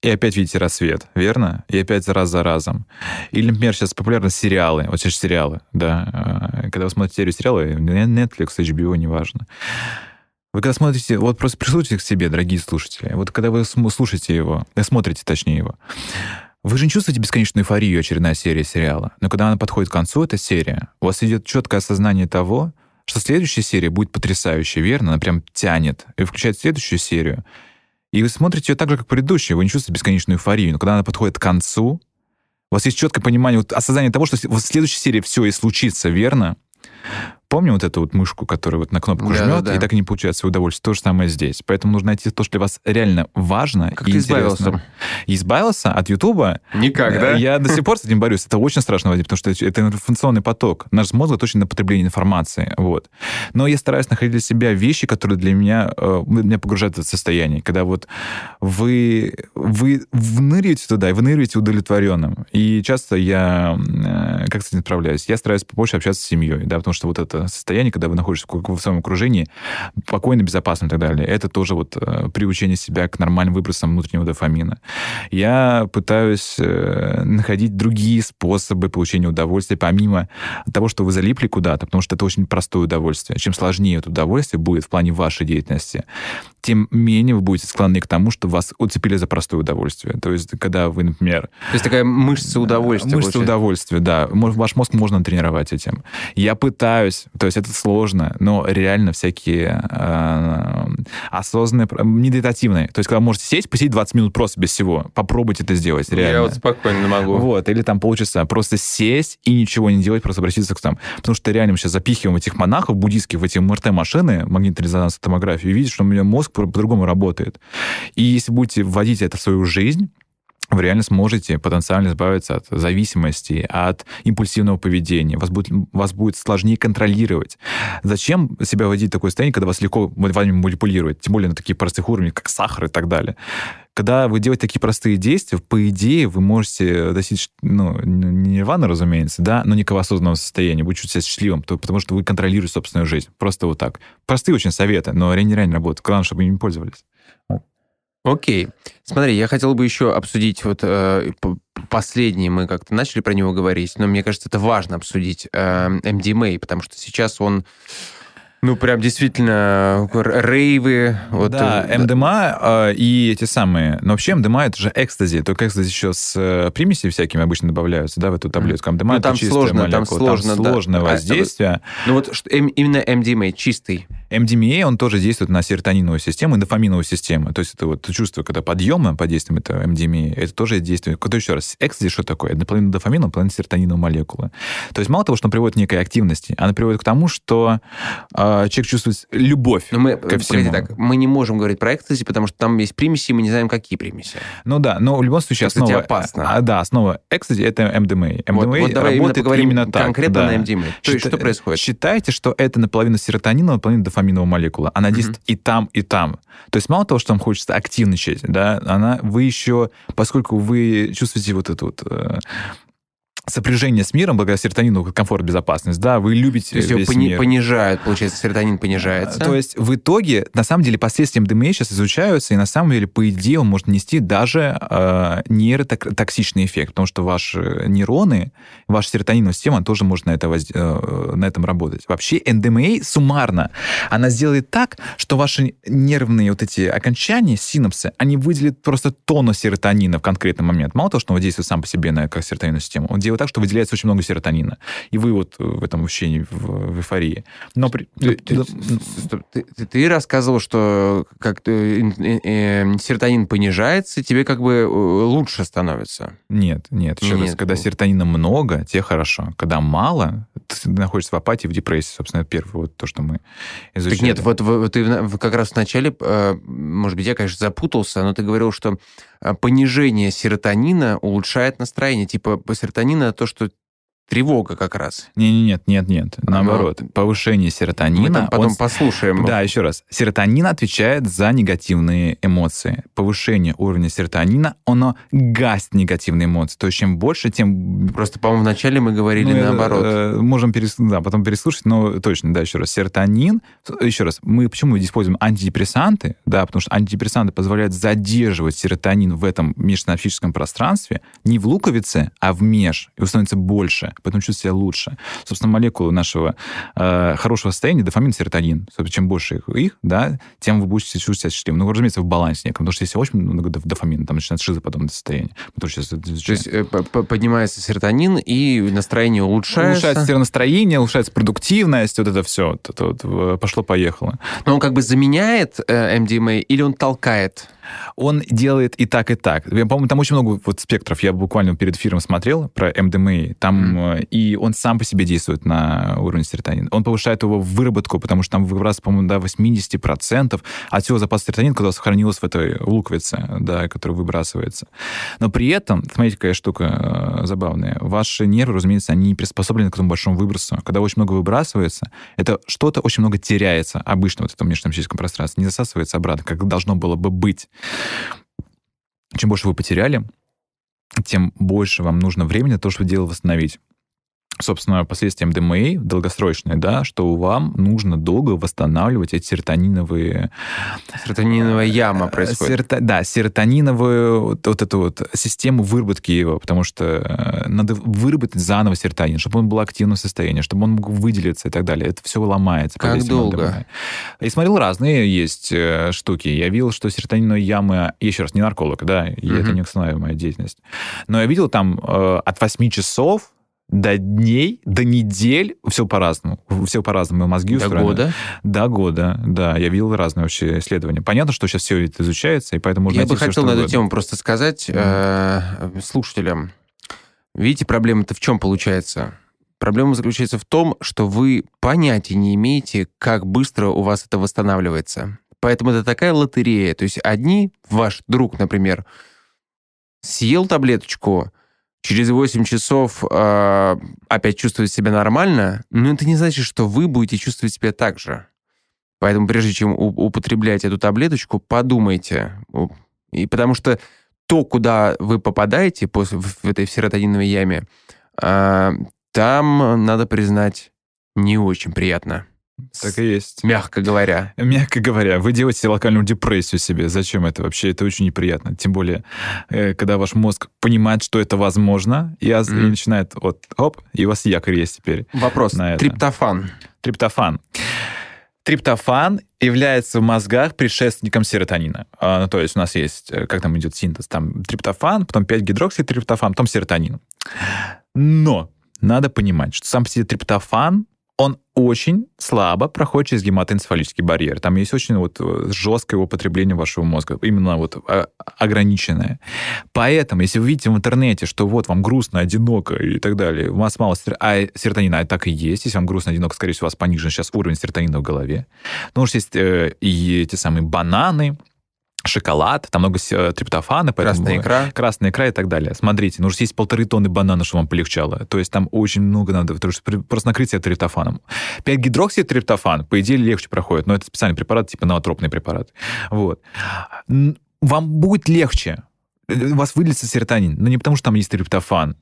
И опять видите рассвет, верно? И опять раз за разом. Или, например, сейчас популярны сериалы. Вот сейчас сериалы, да. Э, когда вы смотрите серию сериалы, Netflix, HBO, неважно. Вы когда смотрите, вот просто прислушайтесь к себе, дорогие слушатели. Вот когда вы слушаете его, э, смотрите точнее его, вы же не чувствуете бесконечную эйфорию очередная серия сериала. Но когда она подходит к концу, эта серия, у вас идет четкое осознание того, что следующая серия будет потрясающая, верно? Она прям тянет и включает следующую серию. И вы смотрите ее так же, как предыдущая, вы не чувствуете бесконечную эйфорию. Но когда она подходит к концу, у вас есть четкое понимание, вот осознание того, что в следующей серии все и случится, верно? Помню вот эту вот мышку, которая вот на кнопку да, жмет, да, да. и так и не получается удовольствие. То же самое здесь. Поэтому нужно найти то, что для вас реально важно
как и ты избавился?
Избавился от Ютуба?
Никак, да?
Я до сих пор с этим борюсь. Это очень страшно, Вадим, потому что это информационный поток. Наш мозг точно на потребление информации. Вот. Но я стараюсь находить для себя вещи, которые для меня, э, меня погружают в это состояние. Когда вот вы, вы выныриваете туда, и выныриваете удовлетворенным. И часто я, э, как с этим справляюсь? Я стараюсь побольше общаться с семьей, да, потому что вот это состояние, когда вы находитесь в своем окружении, спокойно, безопасно и так далее. Это тоже вот э, приучение себя к нормальным выбросам внутреннего дофамина. Я пытаюсь э, находить другие способы получения удовольствия, помимо того, что вы залипли куда-то, потому что это очень простое удовольствие. Чем сложнее это удовольствие будет в плане вашей деятельности, тем менее вы будете склонны к тому, что вас уцепили за простое удовольствие. То есть, когда вы, например...
То есть такая мышца удовольствия.
Мышца получается. удовольствия, да. Ваш мозг можно тренировать этим. Я пытаюсь, то есть это сложно, но реально всякие э, осознанные, медитативные. То есть, когда можете сесть, посидеть 20 минут просто без всего. Попробуйте это сделать, реально.
Я вот спокойно не могу.
Вот, или там полчаса. Просто сесть и ничего не делать, просто обратиться к там. Потому что реально мы сейчас запихиваем этих монахов буддийских в эти МРТ-машины, магнитно-резонансную томографию, и видите, что у меня мозг по-другому работает. И если будете вводить это в свою жизнь, вы реально сможете потенциально избавиться от зависимости, от импульсивного поведения. Вас будет, вас будет сложнее контролировать. Зачем себя вводить в такое состояние, когда вас легко вами манипулируют, тем более на таких простых уровнях, как сахар и так далее. Когда вы делаете такие простые действия, по идее, вы можете достичь, ну, не нирваны, разумеется, да, но некого осознанного состояния, будете чувствовать себя счастливым, потому что вы контролируете собственную жизнь. Просто вот так. Простые очень советы, но они реально работают. Главное, чтобы ими пользовались.
Окей. Смотри, я хотел бы еще обсудить вот э, последний, мы как-то начали про него говорить, но мне кажется, это важно обсудить э, MDMA, потому что сейчас он ну, прям действительно рейвы.
Вот, да, э, МДМА э, и эти самые... Но вообще МДМА — это же экстази. Только экстази еще с э, примесями всякими обычно добавляются, да, в эту таблетку. МДМА ну,
там
это
сложно,
молекула,
там сложно,
там сложное
да.
воздействие.
А, ну вот что, именно MDMA чистый.
MDMA, он тоже действует на серотониновую систему и дофаминовую систему. То есть это вот чувство, когда подъема под действием этого MDMA, это тоже действует. Кто еще раз? Экстази что такое? Это половина дофамина, половина серотониновой молекулы. То есть мало того, что он приводит к некой активности, она приводит к тому, что э, человек чувствует любовь
Но мы, ко всему. так, мы не можем говорить про экстази, потому что там есть примеси, мы не знаем, какие примеси.
Ну да, но в любом случае
Кстати,
основа...
опасно.
А, да, основа экстази — это MDMA. MDMA
вот, вот давай
работает
именно,
именно так.
конкретно
да.
на MDMA. То есть что происходит?
Считайте, что это наполовину серотонина, наполовину дофамина дофаминовая молекула. Она действует и там, и там. То есть мало того, что вам хочется активничать, да, она, вы еще, поскольку вы чувствуете вот эту вот э, сопряжение с миром, благодаря серотонину, комфорт, безопасность, да, вы любите
То есть его пони-
мир.
понижают, получается, серотонин понижается.
То есть в итоге, на самом деле, последствия МДМА сейчас изучаются, и на самом деле, по идее, он может нести даже э, нейротоксичный эффект, потому что ваши нейроны, ваша серотониновая система тоже может на, это воз- э, на этом работать. Вообще МДМА суммарно, она сделает так, что ваши нервные вот эти окончания, синапсы, они выделят просто тонну серотонина в конкретный момент. Мало того, что он действует сам по себе на серотониновую систему, он делает так, что выделяется очень много серотонина. И вы вот в этом ощущении, в, в эйфории. Но при-
Ты, стоп, ты- ты- ты рассказывал, что как э, э, э, серотонин понижается, тебе как бы э, лучше становится.
Нет, нет, еще раз.
Нет.
Когда серотонина много, тебе хорошо. Когда мало, ты находишься в апатии, в депрессии. Собственно, это первое вот то, что мы изучали.
Так нет, вот в- ты как раз в начале, э, может быть, я, конечно, запутался, но ты говорил, что э, понижение серотонина улучшает настроение. Типа по серотонина то, что тревога как раз.
Не, не, нет, нет, нет. Наоборот, повышение серотонина.
Мы потом
он-
послушаем.
Да, еще раз. Серотонин отвечает за негативные эмоции. Повышение уровня серотонина, оно гасит негативные эмоции. То есть чем больше, тем
Просто, по-моему, вначале мы говорили
Ну,
наоборот.
э, можем перес... да, потом переслушать, но точно, да, еще раз. Серотонин, еще раз, мы почему используем антидепрессанты? Да, потому что антидепрессанты позволяют задерживать серотонин в этом межсинаптическом пространстве не в луковице, а в меж, и становится больше, поэтому чувствует себя лучше. Собственно, молекулы нашего э, хорошего состояния, дофамин, серотонин, собственно, чем больше их, их, да, тем вы будете чувствовать себя счастливым. Ну, разумеется, в балансе неком, потому что если очень много доф- дофамина, там начинается шизоподобное состояние. Мы тоже сейчас это
То есть э, поднимается серотонин, и настроение улучшается.
Улучшается настроение, улучшается продуктивность, вот это все. Вот вот, пошло-поехало.
Но он как бы заменяет э, MDMA или он толкает?
Он делает и так, и так. Я, по-моему, там очень много вот спектров. Я буквально перед эфиром смотрел про МДМА. Там, э, и он сам по себе действует на уровне серотонина. Он повышает его выработку, потому что там выбрасывается, по-моему, до 80% от всего запаса серотонина, который сохранилось в этой луковице, да, который выбрасывается. Но при этом, смотрите, какая штука э, забавная. Ваши нервы, разумеется, они не приспособлены к этому большому выбросу. Когда очень много выбрасывается, это что-то очень много теряется обычно вот в этом межсинаптическом пространстве, не засасывается обратно, как должно было бы быть. Чем больше вы потеряли, тем больше вам нужно времени на то, чтобы дело восстановить. Собственно, последствия МДМА долгосрочные, да, что вам нужно долго восстанавливать эти серотониновые
Серотониновая яма происходит.
Серото- да, серотониновую вот, эту вот систему выработки его, потому что э, надо выработать заново серотонин, чтобы он был в активном состоянии, чтобы он мог выделиться и так далее. Это все ломается.
Как долго?
И смотрел разные есть э, штуки. Я видел, что серотониновая яма, еще раз, не нарколог, да,
Мгм.
это не моя деятельность, но я видел там э, от 8 часов до дней, до недель, все по-разному. Все по-разному мозги
До
устроены.
года.
До года, да. Я видел разные вообще исследования. Понятно, что сейчас все это изучается, и поэтому можно
Я бы
всё,
хотел на эту тему просто сказать э, слушателям. Видите, проблема-то в чем получается? Проблема заключается в том, что вы понятия не имеете, как быстро у вас это восстанавливается. Поэтому это такая лотерея. То есть одни, ваш друг, например, съел таблеточку, через 8 часов э, опять чувствует себя нормально, но это не значит, что вы будете чувствовать себя так же. Поэтому прежде чем употреблять эту таблеточку, подумайте. И потому что то, куда вы попадаете после, в этой серотониновой яме, а, там, надо признать, не очень приятно.
Так и есть.
Мягко говоря.
Мягко говоря, вы делаете локальную депрессию себе. Зачем это вообще? Это очень неприятно. Тем более, э, когда ваш мозг понимает, что это возможно, и,
Мгм.
начинает вот, оп, и у вас якорь есть теперь.
Вопрос.
На это.
Триптофан.
Триптофан. Триптофан является в мозгах предшественником серотонина. А, ну, то есть у нас есть, э, как там идет синтез, там триптофан, потом 5-гидрокситриптофан, потом серотонин. Но надо понимать, что сам по себе триптофан, он очень слабо проходит через гематоэнцефалический барьер. Там есть очень вот э, жесткое употребление вашего мозга, именно вот а, ограниченное. Поэтому, если вы видите в интернете, что вот вам грустно, одиноко и так далее, у вас мало сер- а серотонина, а так и есть. Если вам грустно, одиноко, скорее всего, у вас понижен сейчас уровень серотонина в голове. Потому что есть э, и эти самые бананы, шоколад, там много с- триптофана. поэтому-
Красная икра.
Красная икра и так далее. Смотрите, нужно съесть полторы тонны банана, чтобы вам полегчало. То есть там очень много надо, потому что просто накрыть себя триптофаном. 5 гидрокситриптофан, по идее, легче проходит, но это специальный препарат, типа ноотропный препарат. Вот. Вам будет легче. Э, У вас выделится серотонин. Но не потому, что там есть триптофан,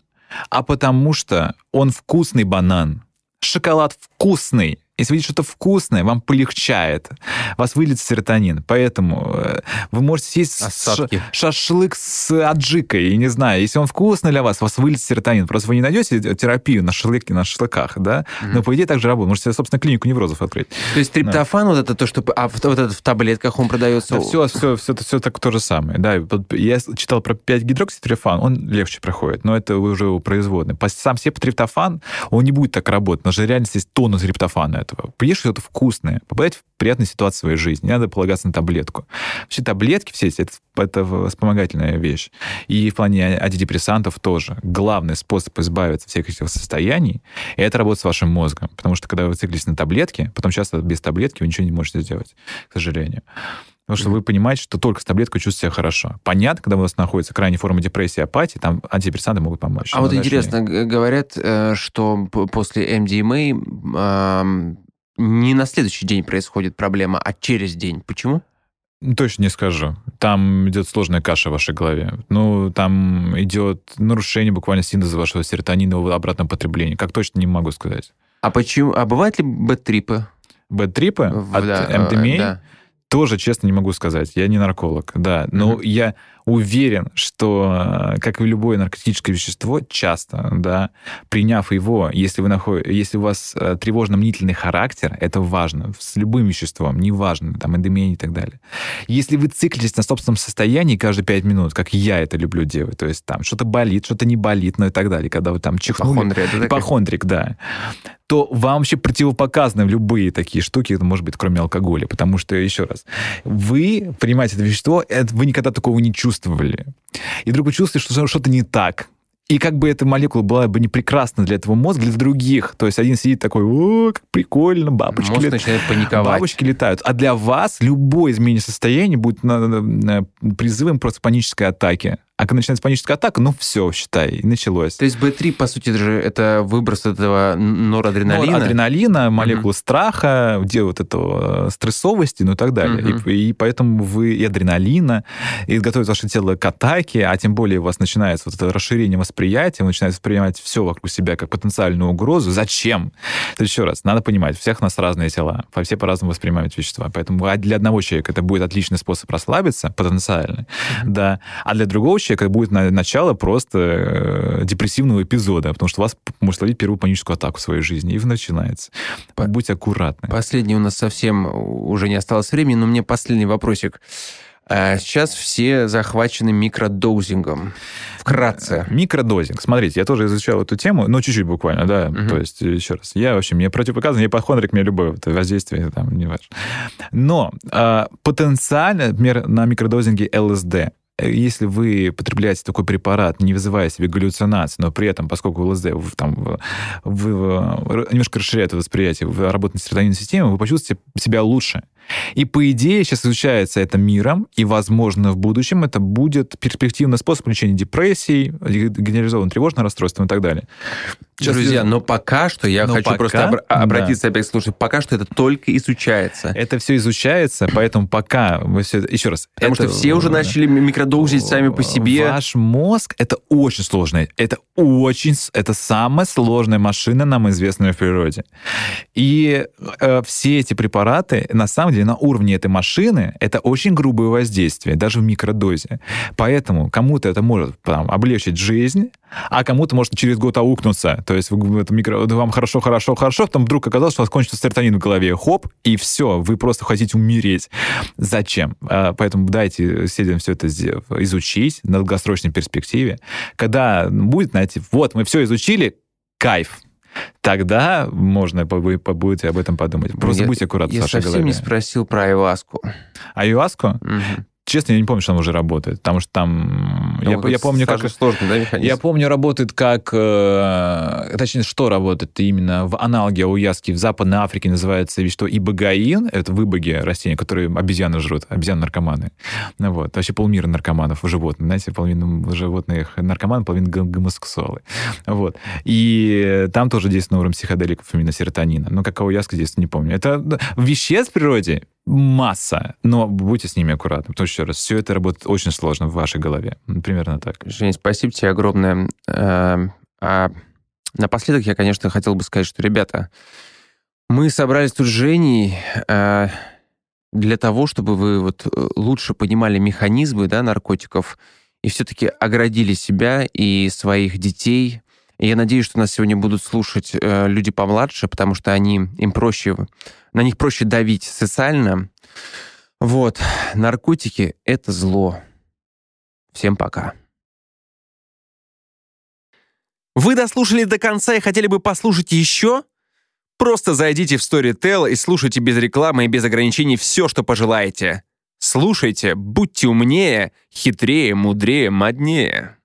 а потому что он вкусный банан. Шоколад вкусный. Если вы видите что-то вкусное, вам полегчает. Вас выльется серотонин. Поэтому э, вы можете съесть
Осадки.
ша- шашлык с аджикой. И не знаю, если он вкусный для вас, вас выльется серотонин. Просто вы не найдете терапию на шашлыке, на шашлыках, да? Но по идее так же работает. Можете, собственно, клинику неврозов открыть.
То есть триптофан, вот это то, что... А вот этот в таблетках он продается...
все, все, все, все так то же самое. Да, я читал про 5 гидрокситриптофан, он легче проходит, но это уже у производный. Сам себе триптофан, он не будет так работать, потому что реально есть тонна триптофана этого. Поешь что-то вкусное, попадать в приятную ситуацию в своей жизни, не надо полагаться на таблетку. Вообще таблетки все эти, это, это вспомогательная вещь. И в плане антидепрессантов тоже. Главный способ избавиться от всех этих состояний, это работа с вашим мозгом. Потому что когда вы циклитесь на таблетке, потом часто без таблетки вы ничего не можете сделать, к сожалению. Потому что вы понимаете, что только с таблеткой чувствуете себя хорошо. Понятно, когда у вас находится крайняя форма депрессии, апатии, там антидепрессанты могут помочь.
А вот интересно, говорят, э, что после MDMA ам, не на следующий день происходит проблема, а через день. Почему?
Ну, Точно не скажу. Там идет сложная каша в вашей голове. Ну, там идет нарушение буквально синтеза вашего серотонина в обратном потреблении. Как точно не могу сказать.
А почему? А бывают ли бэт-трипы?
Бэт-трипы от
да, э,
MDMA
да.
Тоже, честно, не могу сказать. Я не нарколог, да. Но
Мгм.
я уверен, что, э, как и любое наркотическое вещество, часто, да, приняв его, если, вы наход... если у вас э, тревожно-мнительный характер, это важно. С любым веществом, неважно, там, эндемия и так далее. Если вы циклитесь на собственном состоянии каждые пять минут, как я это люблю делать, то есть там что-то болит, что-то не болит, ну и так далее, когда вы там чихнули...
Ипохондрия?
Ипохондрик, да. То вам вообще противопоказаны любые такие штуки, это может быть, кроме алкоголя. Потому что, еще раз, вы принимаете это вещество, это вы никогда такого не чувствовали. И вдруг вы чувствуете, что что-то не так. И как бы эта молекула была бы не прекрасна для этого мозга, для других. То есть один сидит такой, о, как прикольно, бабочки
Мозг
лет-
начинает паниковать.
Бабочки летают. А для вас любое изменение состояния будет на- на- на- призывом просто панической атаки. А когда начинается паническая атака, ну все, считай, началось.
То есть Б3, по сути, это же это выброс этого норадреналина.
Ну, адреналина, молекулы страха, где вот этого э, стрессовости, ну и так далее.
Мгм.
И, и поэтому вы и адреналина, и готовит ваше тело к атаке, а тем более у вас начинается вот это расширение восприятия, вы начинаете воспринимать все вокруг себя как потенциальную угрозу. Зачем? То еще раз, надо понимать, у всех у нас разные тела, все по-разному воспринимают вещества. Поэтому а для одного человека это будет отличный способ расслабиться, потенциально, да, а для другого человека это будет на- начало просто э, депрессивного эпизода, потому что у вас может словить первую паническую атаку в своей жизни, и начинается.
По-
Будьте аккуратны.
Последний у нас совсем уже не осталось времени, но мне последний вопросик. А, Сейчас все захвачены микродоузингом. Вкратце.
Микродозинг. Смотрите, я тоже изучал эту тему, но чуть-чуть буквально, да.
Мгм.
То есть, еще раз, я вообще, мне противопоказан, я ипохондрик, мне любое воздействие, там, не важно. Но а, потенциально, например, на микродозинге ЛСД, э, если вы потребляете такой препарат, не вызывая себе галлюцинации, но при этом, поскольку ЛСД там, вы- немножко расширяет восприятие, вы работаете с серотонинной системой, вы почувствуете себя лучше. И, по идее, сейчас изучается это миром, и, возможно, в будущем это будет перспективный способ лечения депрессий, генерализованного тревожного расстройства и так далее. Сейчас
Друзья,
идет-
но пока что, я
Но
хочу
пока,
просто
да.
обратиться опять к слушателям, пока что это только изучается.
это все изучается, поэтому пока вы все... Еще раз.
Потому
это-
что все уже начали микродоузить сами по себе.
Ваш мозг — это очень сложное. Это очень... Это самая сложная машина, нам известная в природе. И э, все эти препараты, на самом деле, на уровне этой машины, это очень грубое воздействие, даже в микродозе. Поэтому кому-то это может там, облегчить жизнь, а кому-то может через год аукнуться. То есть это микро... вам хорошо, хорошо, хорошо, потом вдруг оказалось, что у вас кончится серотонин в голове. Хоп, и все, вы просто хотите умереть. Зачем? А, Поэтому дайте седям все это изучить на долгосрочной перспективе. Когда будет, знаете, вот, мы все изучили, кайф. Тогда можно побу- будете об этом подумать. Просто
Я-
будьте аккуратны
Я
с вашей
совсем
головой.
не спросил про айваску.
Аюаску?
Мгм.
Честно, я не помню, что она уже работает, потому что там.
Ну,
я, я помню, как...
сложный, да, механизм?
Я помню, работает как... э, точнее, что работает именно в аналоге ауяски в Западной Африке называется ведь что ибогаин, это выбоги растения, которые обезьяны жрут, обезьяны-наркоманы. Ну Вот. Вообще полмира наркоманов у животных. Знаете, половина животных наркоманы, половина гом- гомосексуалы. Вот. И там тоже действует на уровне психоделиков именно серотонина. Но как ауяска здесь не помню. Это веществ в природе масса, но будьте с ними аккуратны. Потому что, еще раз, все это работает очень сложно в вашей голове. Примерно так.
Жень, спасибо тебе огромное. Эм, А напоследок я, конечно, хотел бы сказать, что, ребята, мы собрались тут с Женей э, для того, чтобы вы вот э, лучше понимали механизмы да, наркотиков и все-таки оградили себя и своих детей. И я надеюсь, что нас сегодня будут слушать э, люди помладше, потому что они, им проще, на них проще давить социально. Вот, наркотики — это зло. Всем пока. Вы дослушали до конца и хотели бы послушать еще? Просто зайдите в Storytel и слушайте без рекламы и без ограничений все, что пожелаете. Слушайте, будьте умнее, хитрее, мудрее, моднее.